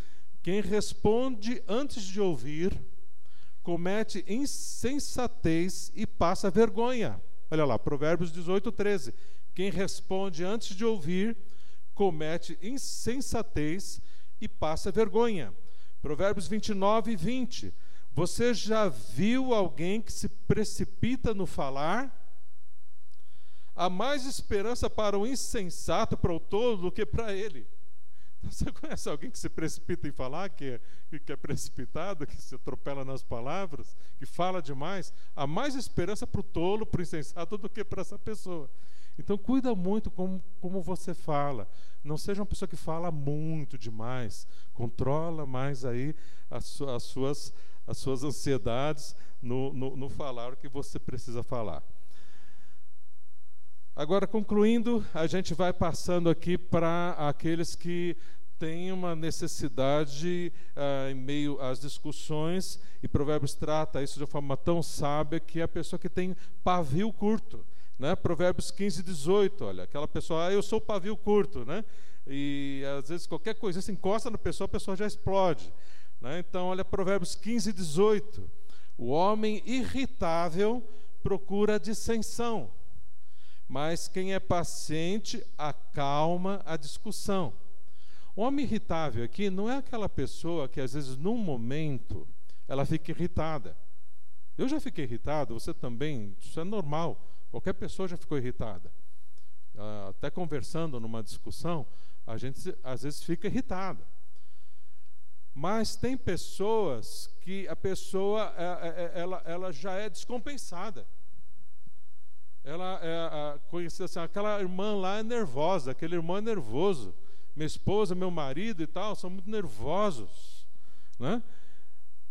Speaker 1: Quem responde antes de ouvir, comete insensatez e passa vergonha. Olha lá, Provérbios 18, 13. Quem responde antes de ouvir, comete insensatez e passa vergonha. Provérbios 29, 20. Você já viu alguém que se precipita no falar? Há mais esperança para o insensato, para o tolo, do que para ele. Você conhece alguém que se precipita em falar, que é, que é precipitado, que se atropela nas palavras, que fala demais? Há mais esperança para o tolo, para o insensato, do que para essa pessoa. Então, cuida muito como, como você fala. Não seja uma pessoa que fala muito demais. Controla mais aí as, as suas, as suas ansiedades no, no, no falar o que você precisa falar. Agora, concluindo, a gente vai passando aqui para aqueles que têm uma necessidade uh, em meio às discussões, e Provérbios trata isso de uma forma tão sábia que é a pessoa que tem pavio curto. Né? Provérbios 15, 18, olha, aquela pessoa, ah, eu sou pavio curto, né? E às vezes qualquer coisa se encosta na pessoa, a pessoa já explode. Né? Então, olha Provérbios 15, 18. O homem irritável procura dissensão mas quem é paciente acalma a discussão. O homem irritável aqui não é aquela pessoa que, às vezes, num momento, ela fica irritada. Eu já fiquei irritado, você também, isso é normal. Qualquer pessoa já ficou irritada. Ah, até conversando numa discussão, a gente às vezes fica irritada. Mas tem pessoas que a pessoa é, é, ela, ela já é descompensada ela é conhecida assim, aquela irmã lá é nervosa, aquele irmão é nervoso. Minha esposa, meu marido e tal, são muito nervosos. Né?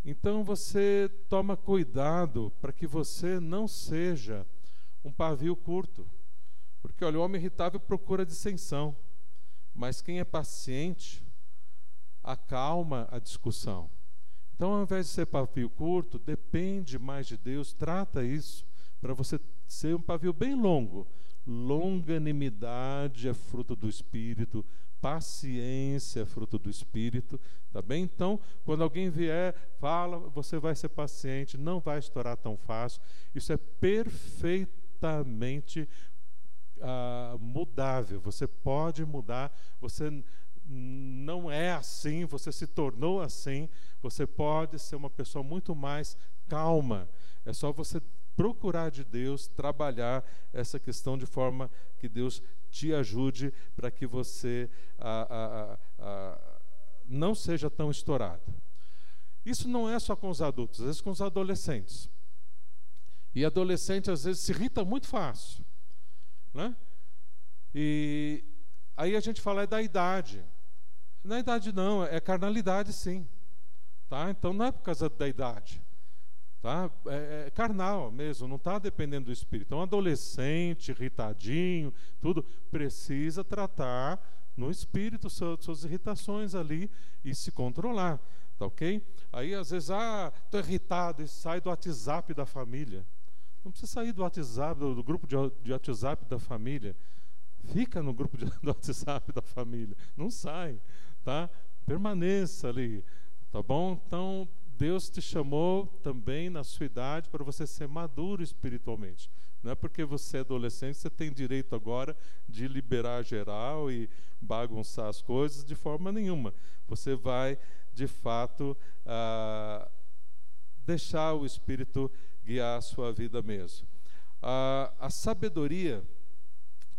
Speaker 1: Então você toma cuidado para que você não seja um pavio curto. Porque olha, o homem irritável procura dissensão, mas quem é paciente acalma a discussão. Então, ao invés de ser pavio curto, depende mais de Deus, trata isso para você ser um pavio bem longo. Longanimidade é fruto do Espírito, paciência é fruto do Espírito, tá bem? Então, quando alguém vier, fala, você vai ser paciente, não vai estourar tão fácil. Isso é perfeitamente ah, mudável. Você pode mudar, você não é assim, você se tornou assim. Você pode ser uma pessoa muito mais calma. É só você procurar de Deus, trabalhar essa questão de forma que Deus te ajude para que você a, a, a, não seja tão estourado. Isso não é só com os adultos, às vezes com os adolescentes. E adolescente às vezes se irrita muito fácil. Né? E aí a gente fala é da idade. Na idade não, é carnalidade sim. Tá? Então não é por causa da idade. Tá? É, é carnal mesmo, não está dependendo do espírito. Então, um adolescente, irritadinho, tudo, precisa tratar no espírito suas irritações ali e se controlar, tá ok? Aí às vezes, ah, estou irritado e sai do WhatsApp da família. Não precisa sair do WhatsApp, do, do grupo de, de, WhatsApp da família. Fica no grupo de, do WhatsApp da família. Não sai, tá? Permaneça ali, tá bom? Então, Deus te chamou também na sua idade para você ser maduro espiritualmente. Não é porque você é adolescente você tem direito agora de liberar geral e bagunçar as coisas de forma nenhuma. Você vai, de fato, ah, deixar o Espírito guiar a sua vida mesmo. Ah, a sabedoria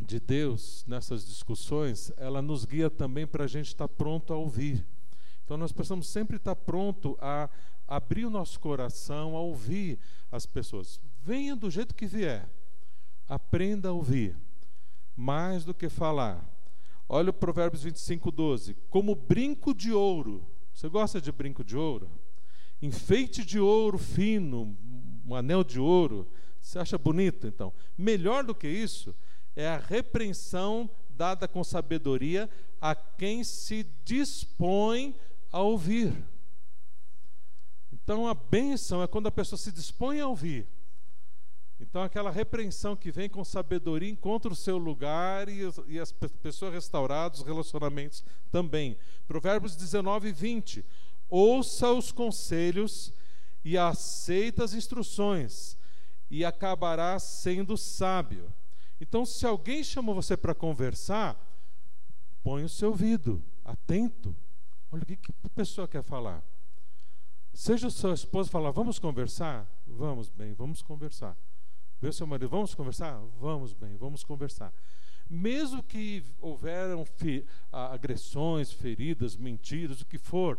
Speaker 1: de Deus nessas discussões, ela nos guia também para a gente estar tá pronto a ouvir. Então nós precisamos sempre estar pronto a abrir o nosso coração a ouvir as pessoas. Venha do jeito que vier. Aprenda a ouvir, mais do que falar. Olha o Provérbios 25, 12. Como brinco de ouro. Você gosta de brinco de ouro? Enfeite de ouro fino, um anel de ouro. Você acha bonito, então? Melhor do que isso é a repreensão dada com sabedoria a quem se dispõe a ouvir. Então a bênção é quando a pessoa se dispõe a ouvir. Então aquela repreensão que vem com sabedoria encontra o seu lugar e, e as pessoas restauradas, os relacionamentos também. Provérbios 19, 20. Ouça os conselhos e aceita as instruções, e acabará sendo sábio. Então, se alguém chamou você para conversar, põe o seu ouvido, atento. Olha o que, que a pessoa quer falar. Seja o seu esposo falar, vamos conversar? Vamos bem, vamos conversar. O seu marido, vamos conversar? Vamos bem, vamos conversar. Mesmo que houveram agressões, feridas, mentiras, o que for,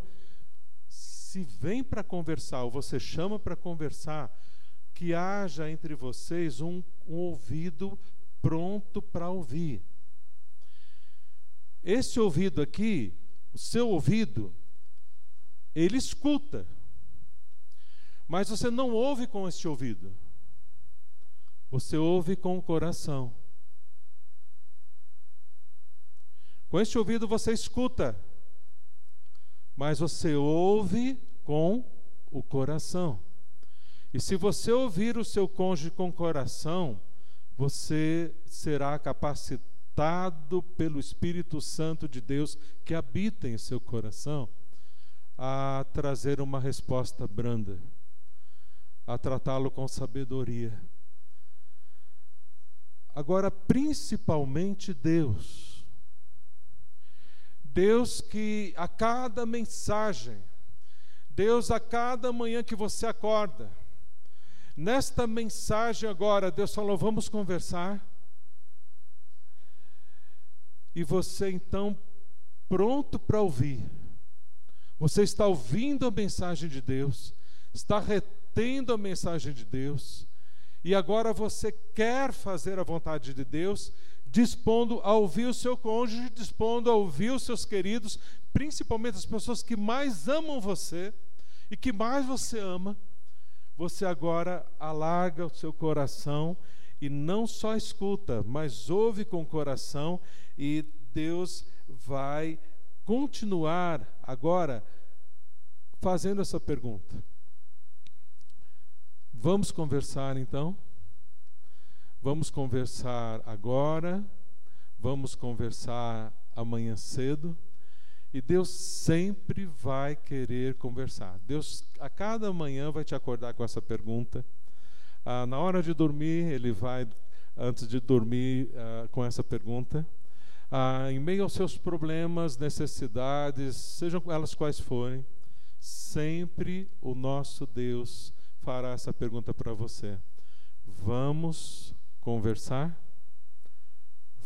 Speaker 1: se vem para conversar ou você chama para conversar, que haja entre vocês um, um ouvido pronto para ouvir. Esse ouvido aqui, o seu ouvido, ele escuta, mas você não ouve com esse ouvido, você ouve com o coração. Com este ouvido você escuta, mas você ouve com o coração. E se você ouvir o seu cônjuge com o coração, você será capacitado pelo Espírito Santo de Deus que habita em seu coração a trazer uma resposta branda, a tratá-lo com sabedoria. Agora, principalmente Deus Deus que a cada mensagem, Deus a cada manhã que você acorda, nesta mensagem agora, Deus falou: vamos conversar. E você então, pronto para ouvir, você está ouvindo a mensagem de Deus, está retendo a mensagem de Deus, e agora você quer fazer a vontade de Deus, dispondo a ouvir o seu cônjuge, dispondo a ouvir os seus queridos, principalmente as pessoas que mais amam você e que mais você ama, você agora alarga o seu coração e não só escuta, mas ouve com o coração e Deus vai continuar agora fazendo essa pergunta. Vamos conversar então? Vamos conversar agora, vamos conversar amanhã cedo. E Deus sempre vai querer conversar. Deus, a cada manhã, vai te acordar com essa pergunta. Ah, na hora de dormir, Ele vai, antes de dormir, ah, com essa pergunta. Ah, em meio aos seus problemas, necessidades, sejam elas quais forem, sempre o nosso Deus fará essa pergunta para você. Vamos conversar?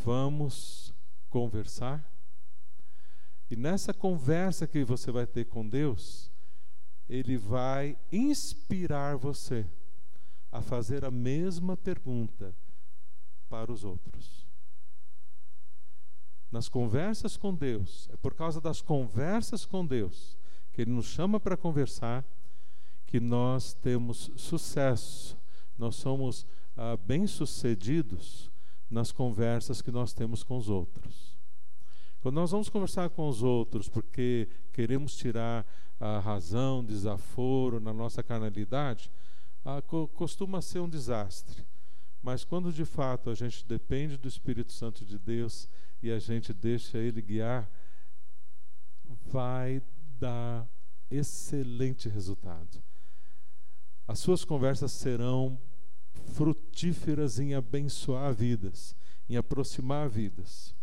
Speaker 1: Vamos conversar? E nessa conversa que você vai ter com Deus, Ele vai inspirar você a fazer a mesma pergunta para os outros. Nas conversas com Deus, é por causa das conversas com Deus, que Ele nos chama para conversar, que nós temos sucesso, nós somos ah, bem-sucedidos nas conversas que nós temos com os outros. Quando nós vamos conversar com os outros porque queremos tirar a razão, desaforo na nossa carnalidade, ah, co costuma ser um desastre. Mas quando de fato a gente depende do Espírito Santo de Deus e a gente deixa Ele guiar, vai dar excelente resultado. As suas conversas serão frutíferas em abençoar vidas, em aproximar vidas.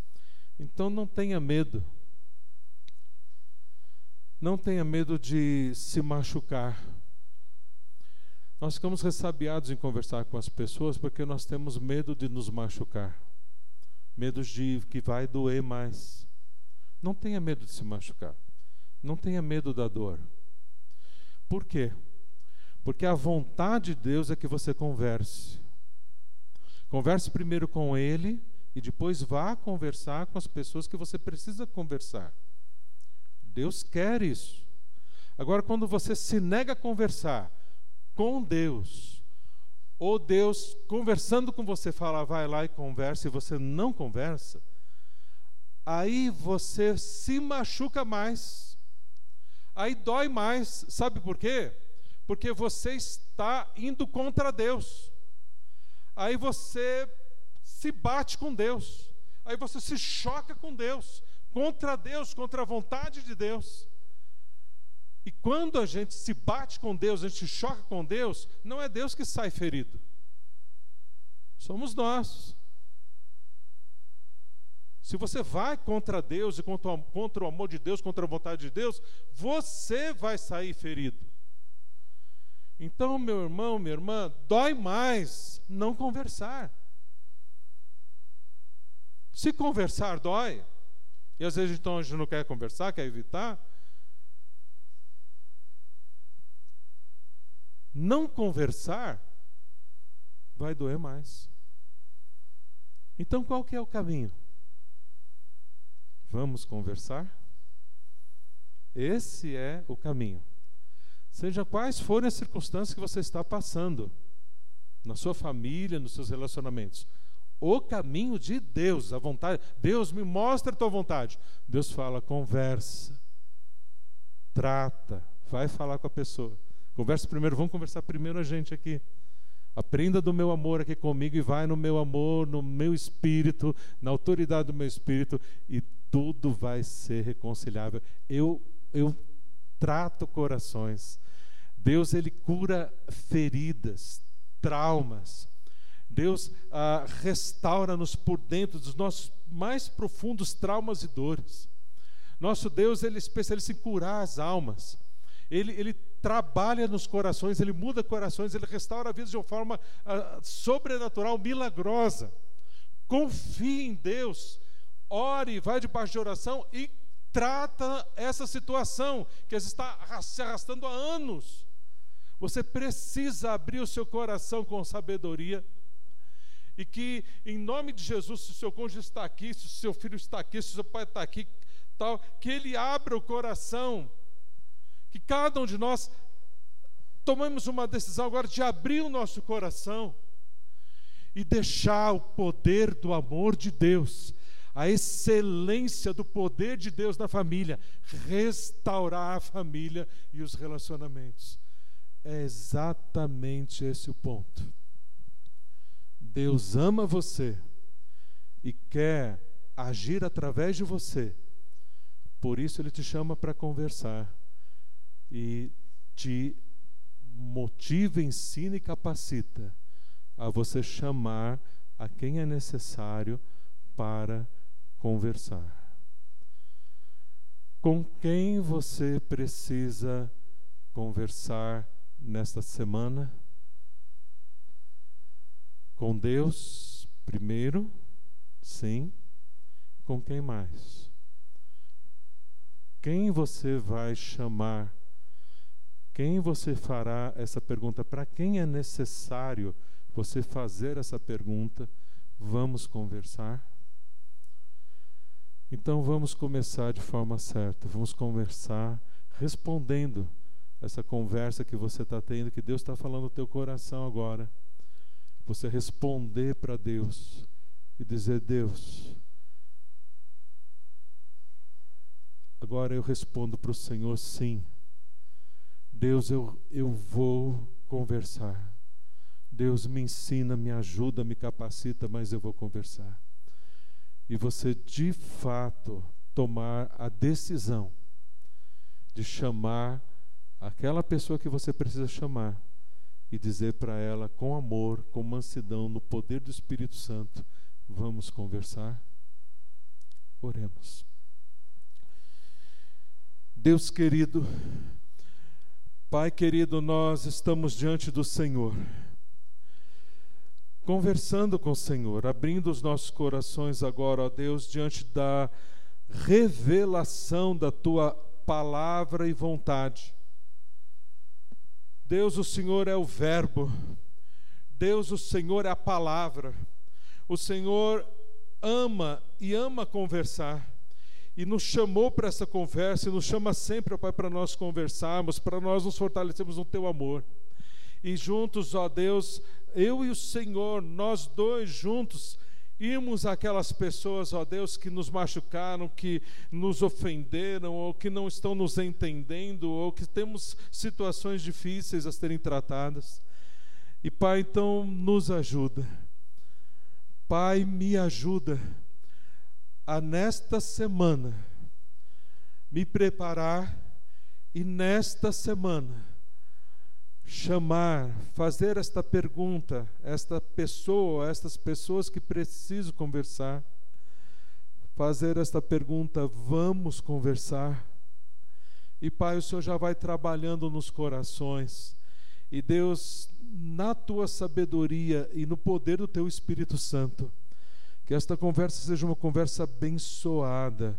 Speaker 1: Então não tenha medo. Não tenha medo de se machucar. Nós ficamos ressabiados em conversar com as pessoas porque nós temos medo de nos machucar. Medo de que vai doer mais. Não tenha medo de se machucar. Não tenha medo da dor. Por quê? Porque a vontade de Deus é que você converse. Converse primeiro com Ele e depois vá conversar com as pessoas que você precisa conversar. Deus quer isso. Agora, quando você se nega a conversar com Deus, ou Deus conversando com você fala, vai lá e conversa, e você não conversa, aí você se machuca mais aí dói mais. Sabe por quê? Porque você está indo contra Deus. Aí você se bate com Deus. Aí você se choca com Deus, contra Deus, contra a vontade de Deus. E quando a gente se bate com Deus, a gente se choca com Deus, não é Deus que sai ferido. Somos nós. Se você vai contra Deus e contra, o amor de Deus, contra a vontade de Deus, você vai sair ferido. Então, meu irmão, minha irmã, dói mais não conversar. Se conversar dói, e às vezes então a gente não quer conversar, quer evitar. Não conversar vai doer mais. Então qual que é o caminho? Vamos conversar? Esse é o caminho. Seja quais forem as circunstâncias que você está passando, na sua família, nos seus relacionamentos. O caminho de Deus, a vontade. Deus me mostra a tua vontade. Deus fala, conversa, trata, vai falar com a pessoa. Conversa primeiro, vamos conversar primeiro a gente aqui. Aprenda do meu amor aqui comigo e vai no meu amor, no meu espírito, na autoridade do meu espírito e tudo vai ser reconciliável. Eu, eu trato corações. Deus, Ele cura feridas, traumas. Deus ah, restaura-nos por dentro dos nossos mais profundos traumas e dores. Nosso Deus, Ele é especialista em curar as almas. Ele, ele trabalha nos corações, Ele muda corações, Ele restaura a vida de uma forma ah, sobrenatural, milagrosa. Confie em Deus ore, vai debaixo de oração e trata essa situação que está se arrastando há anos. Você precisa abrir o seu coração com sabedoria. E que, em nome de Jesus, se o seu cônjuge está aqui, se o seu filho está aqui, se o seu pai está aqui, tal, que ele abra o coração. Que cada um de nós tomemos uma decisão agora de abrir o nosso coração e deixar o poder do amor de Deus a excelência do poder de Deus na família, restaurar a família e os relacionamentos. É exatamente esse o ponto. Deus ama você e quer agir através de você. Por isso ele te chama para conversar e te motiva, ensina e capacita a você chamar a quem é necessário para conversar. Com quem você precisa conversar nesta semana? Com Deus, primeiro, sim. Com quem mais? Quem você vai chamar? Quem você fará essa pergunta? Para quem é necessário você fazer essa pergunta? Vamos conversar? Então vamos começar de forma certa, vamos conversar respondendo essa conversa que você está tendo, que Deus está falando no teu coração agora. Você responder para Deus e dizer: Deus, Agora eu respondo para o Senhor: sim. Deus, eu, eu vou conversar. Deus me ensina, me ajuda, me capacita, mas eu vou conversar. E você de fato tomar a decisão de chamar aquela pessoa que você precisa chamar e dizer para ela com amor, com mansidão, no poder do Espírito Santo: vamos conversar? Oremos. Deus querido, Pai querido, nós estamos diante do Senhor, conversando com o Senhor, abrindo os nossos corações agora, ó Deus, diante da revelação da tua palavra e vontade. Deus, o Senhor é o Verbo, Deus, o Senhor é a palavra, o Senhor ama e ama conversar e nos chamou para essa conversa e nos chama sempre, ó Pai, para nós conversarmos, para nós nos fortalecermos no Teu amor. E juntos, ó Deus, eu e o Senhor, nós dois juntos, irmos aquelas pessoas, ó Deus, que nos machucaram, que nos ofenderam, ou que não estão nos entendendo, ou que temos situações difíceis a serem tratadas. E Pai, então nos ajuda. Pai, me ajuda a nesta semana me preparar e nesta semana chamar, fazer esta pergunta, esta pessoa, estas pessoas que preciso conversar, fazer esta pergunta, vamos conversar. E Pai, o Senhor já vai trabalhando nos corações. E Deus, na tua sabedoria e no poder do teu Espírito Santo, que esta conversa seja uma conversa abençoada,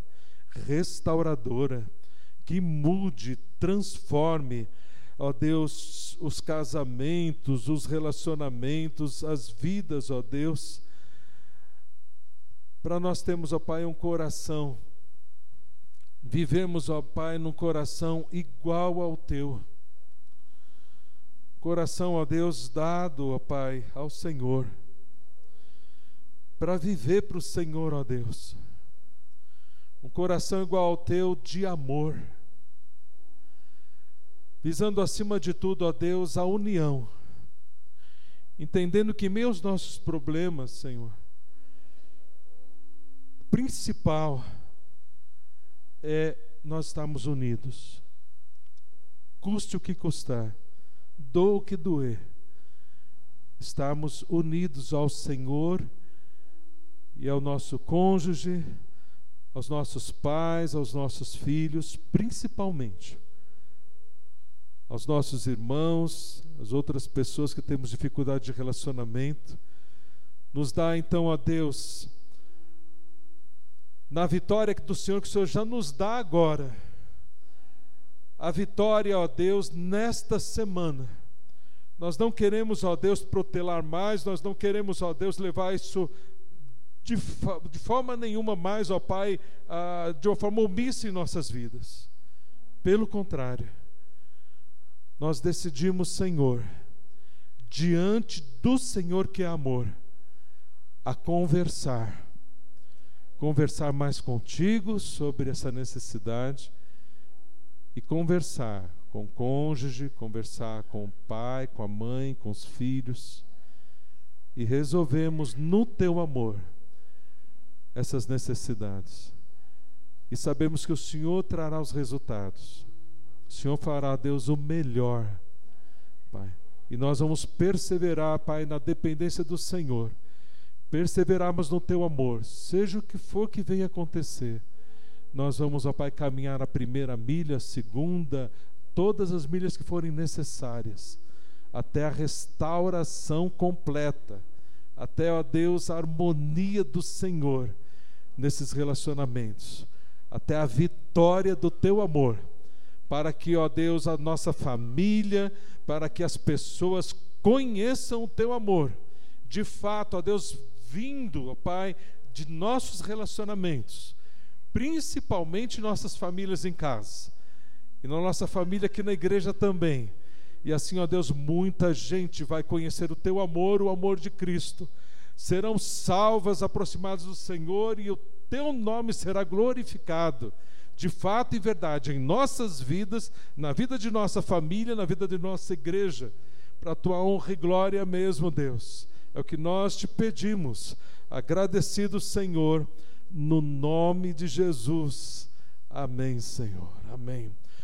Speaker 1: restauradora, que mude, transforme, ó Deus, os casamentos, os relacionamentos, as vidas, ó Deus. Para nós termos, ó Pai, um coração, vivemos, ó Pai, num coração igual ao teu. Coração, ó Deus, dado, ó Pai, ao Senhor para viver para o Senhor, ó Deus. Um coração igual ao teu de amor, visando acima de tudo, ó Deus, a união, entendendo que meus nossos problemas, Senhor, principal é nós estarmos unidos, custe o que custar, doa o que doer, estarmos unidos ao Senhor e ao nosso cônjuge, aos nossos pais, aos nossos filhos, principalmente aos nossos irmãos, às outras pessoas que temos dificuldade de relacionamento. Nos dá então a Deus, na vitória do Senhor, que o Senhor já nos dá agora, a vitória, ó Deus, nesta semana. Nós não queremos, ó Deus, protelar mais, nós não queremos, ó Deus, levar isso de, de forma nenhuma mais, ó Pai, ah, de uma forma omissa em nossas vidas. Pelo contrário, nós decidimos, Senhor, diante do Senhor que é amor, a conversar, conversar mais contigo sobre essa necessidade e conversar com o cônjuge, conversar com o pai, com a mãe, com os filhos e resolvemos no teu amor essas necessidades. E sabemos que o Senhor trará os resultados. O Senhor fará, Deus, o melhor, Pai. E nós vamos perseverar, Pai, na dependência do Senhor. Perseverarmos no teu amor, seja o que for que venha acontecer. Nós vamos, ó Pai, caminhar a primeira milha, a segunda, todas as milhas que forem necessárias, até a restauração completa, até, ó Deus, a harmonia do Senhor nesses relacionamentos, até a vitória do teu amor, para que, ó Deus, a nossa família, para que as pessoas conheçam o teu amor, de fato, ó Deus, vindo, ó Pai, de nossos relacionamentos, principalmente nossas famílias em casa, e na nossa família aqui na igreja também. E assim, ó Deus, muita gente vai conhecer o teu amor, o amor de Cristo. Serão salvas, aproximadas do Senhor e o teu nome será glorificado, de fato e verdade, em nossas vidas, na vida de nossa família, na vida de nossa igreja, para a tua honra e glória mesmo, Deus. É o que nós te pedimos, agradecido, Senhor, no nome de Jesus. Amém, Senhor. Amém.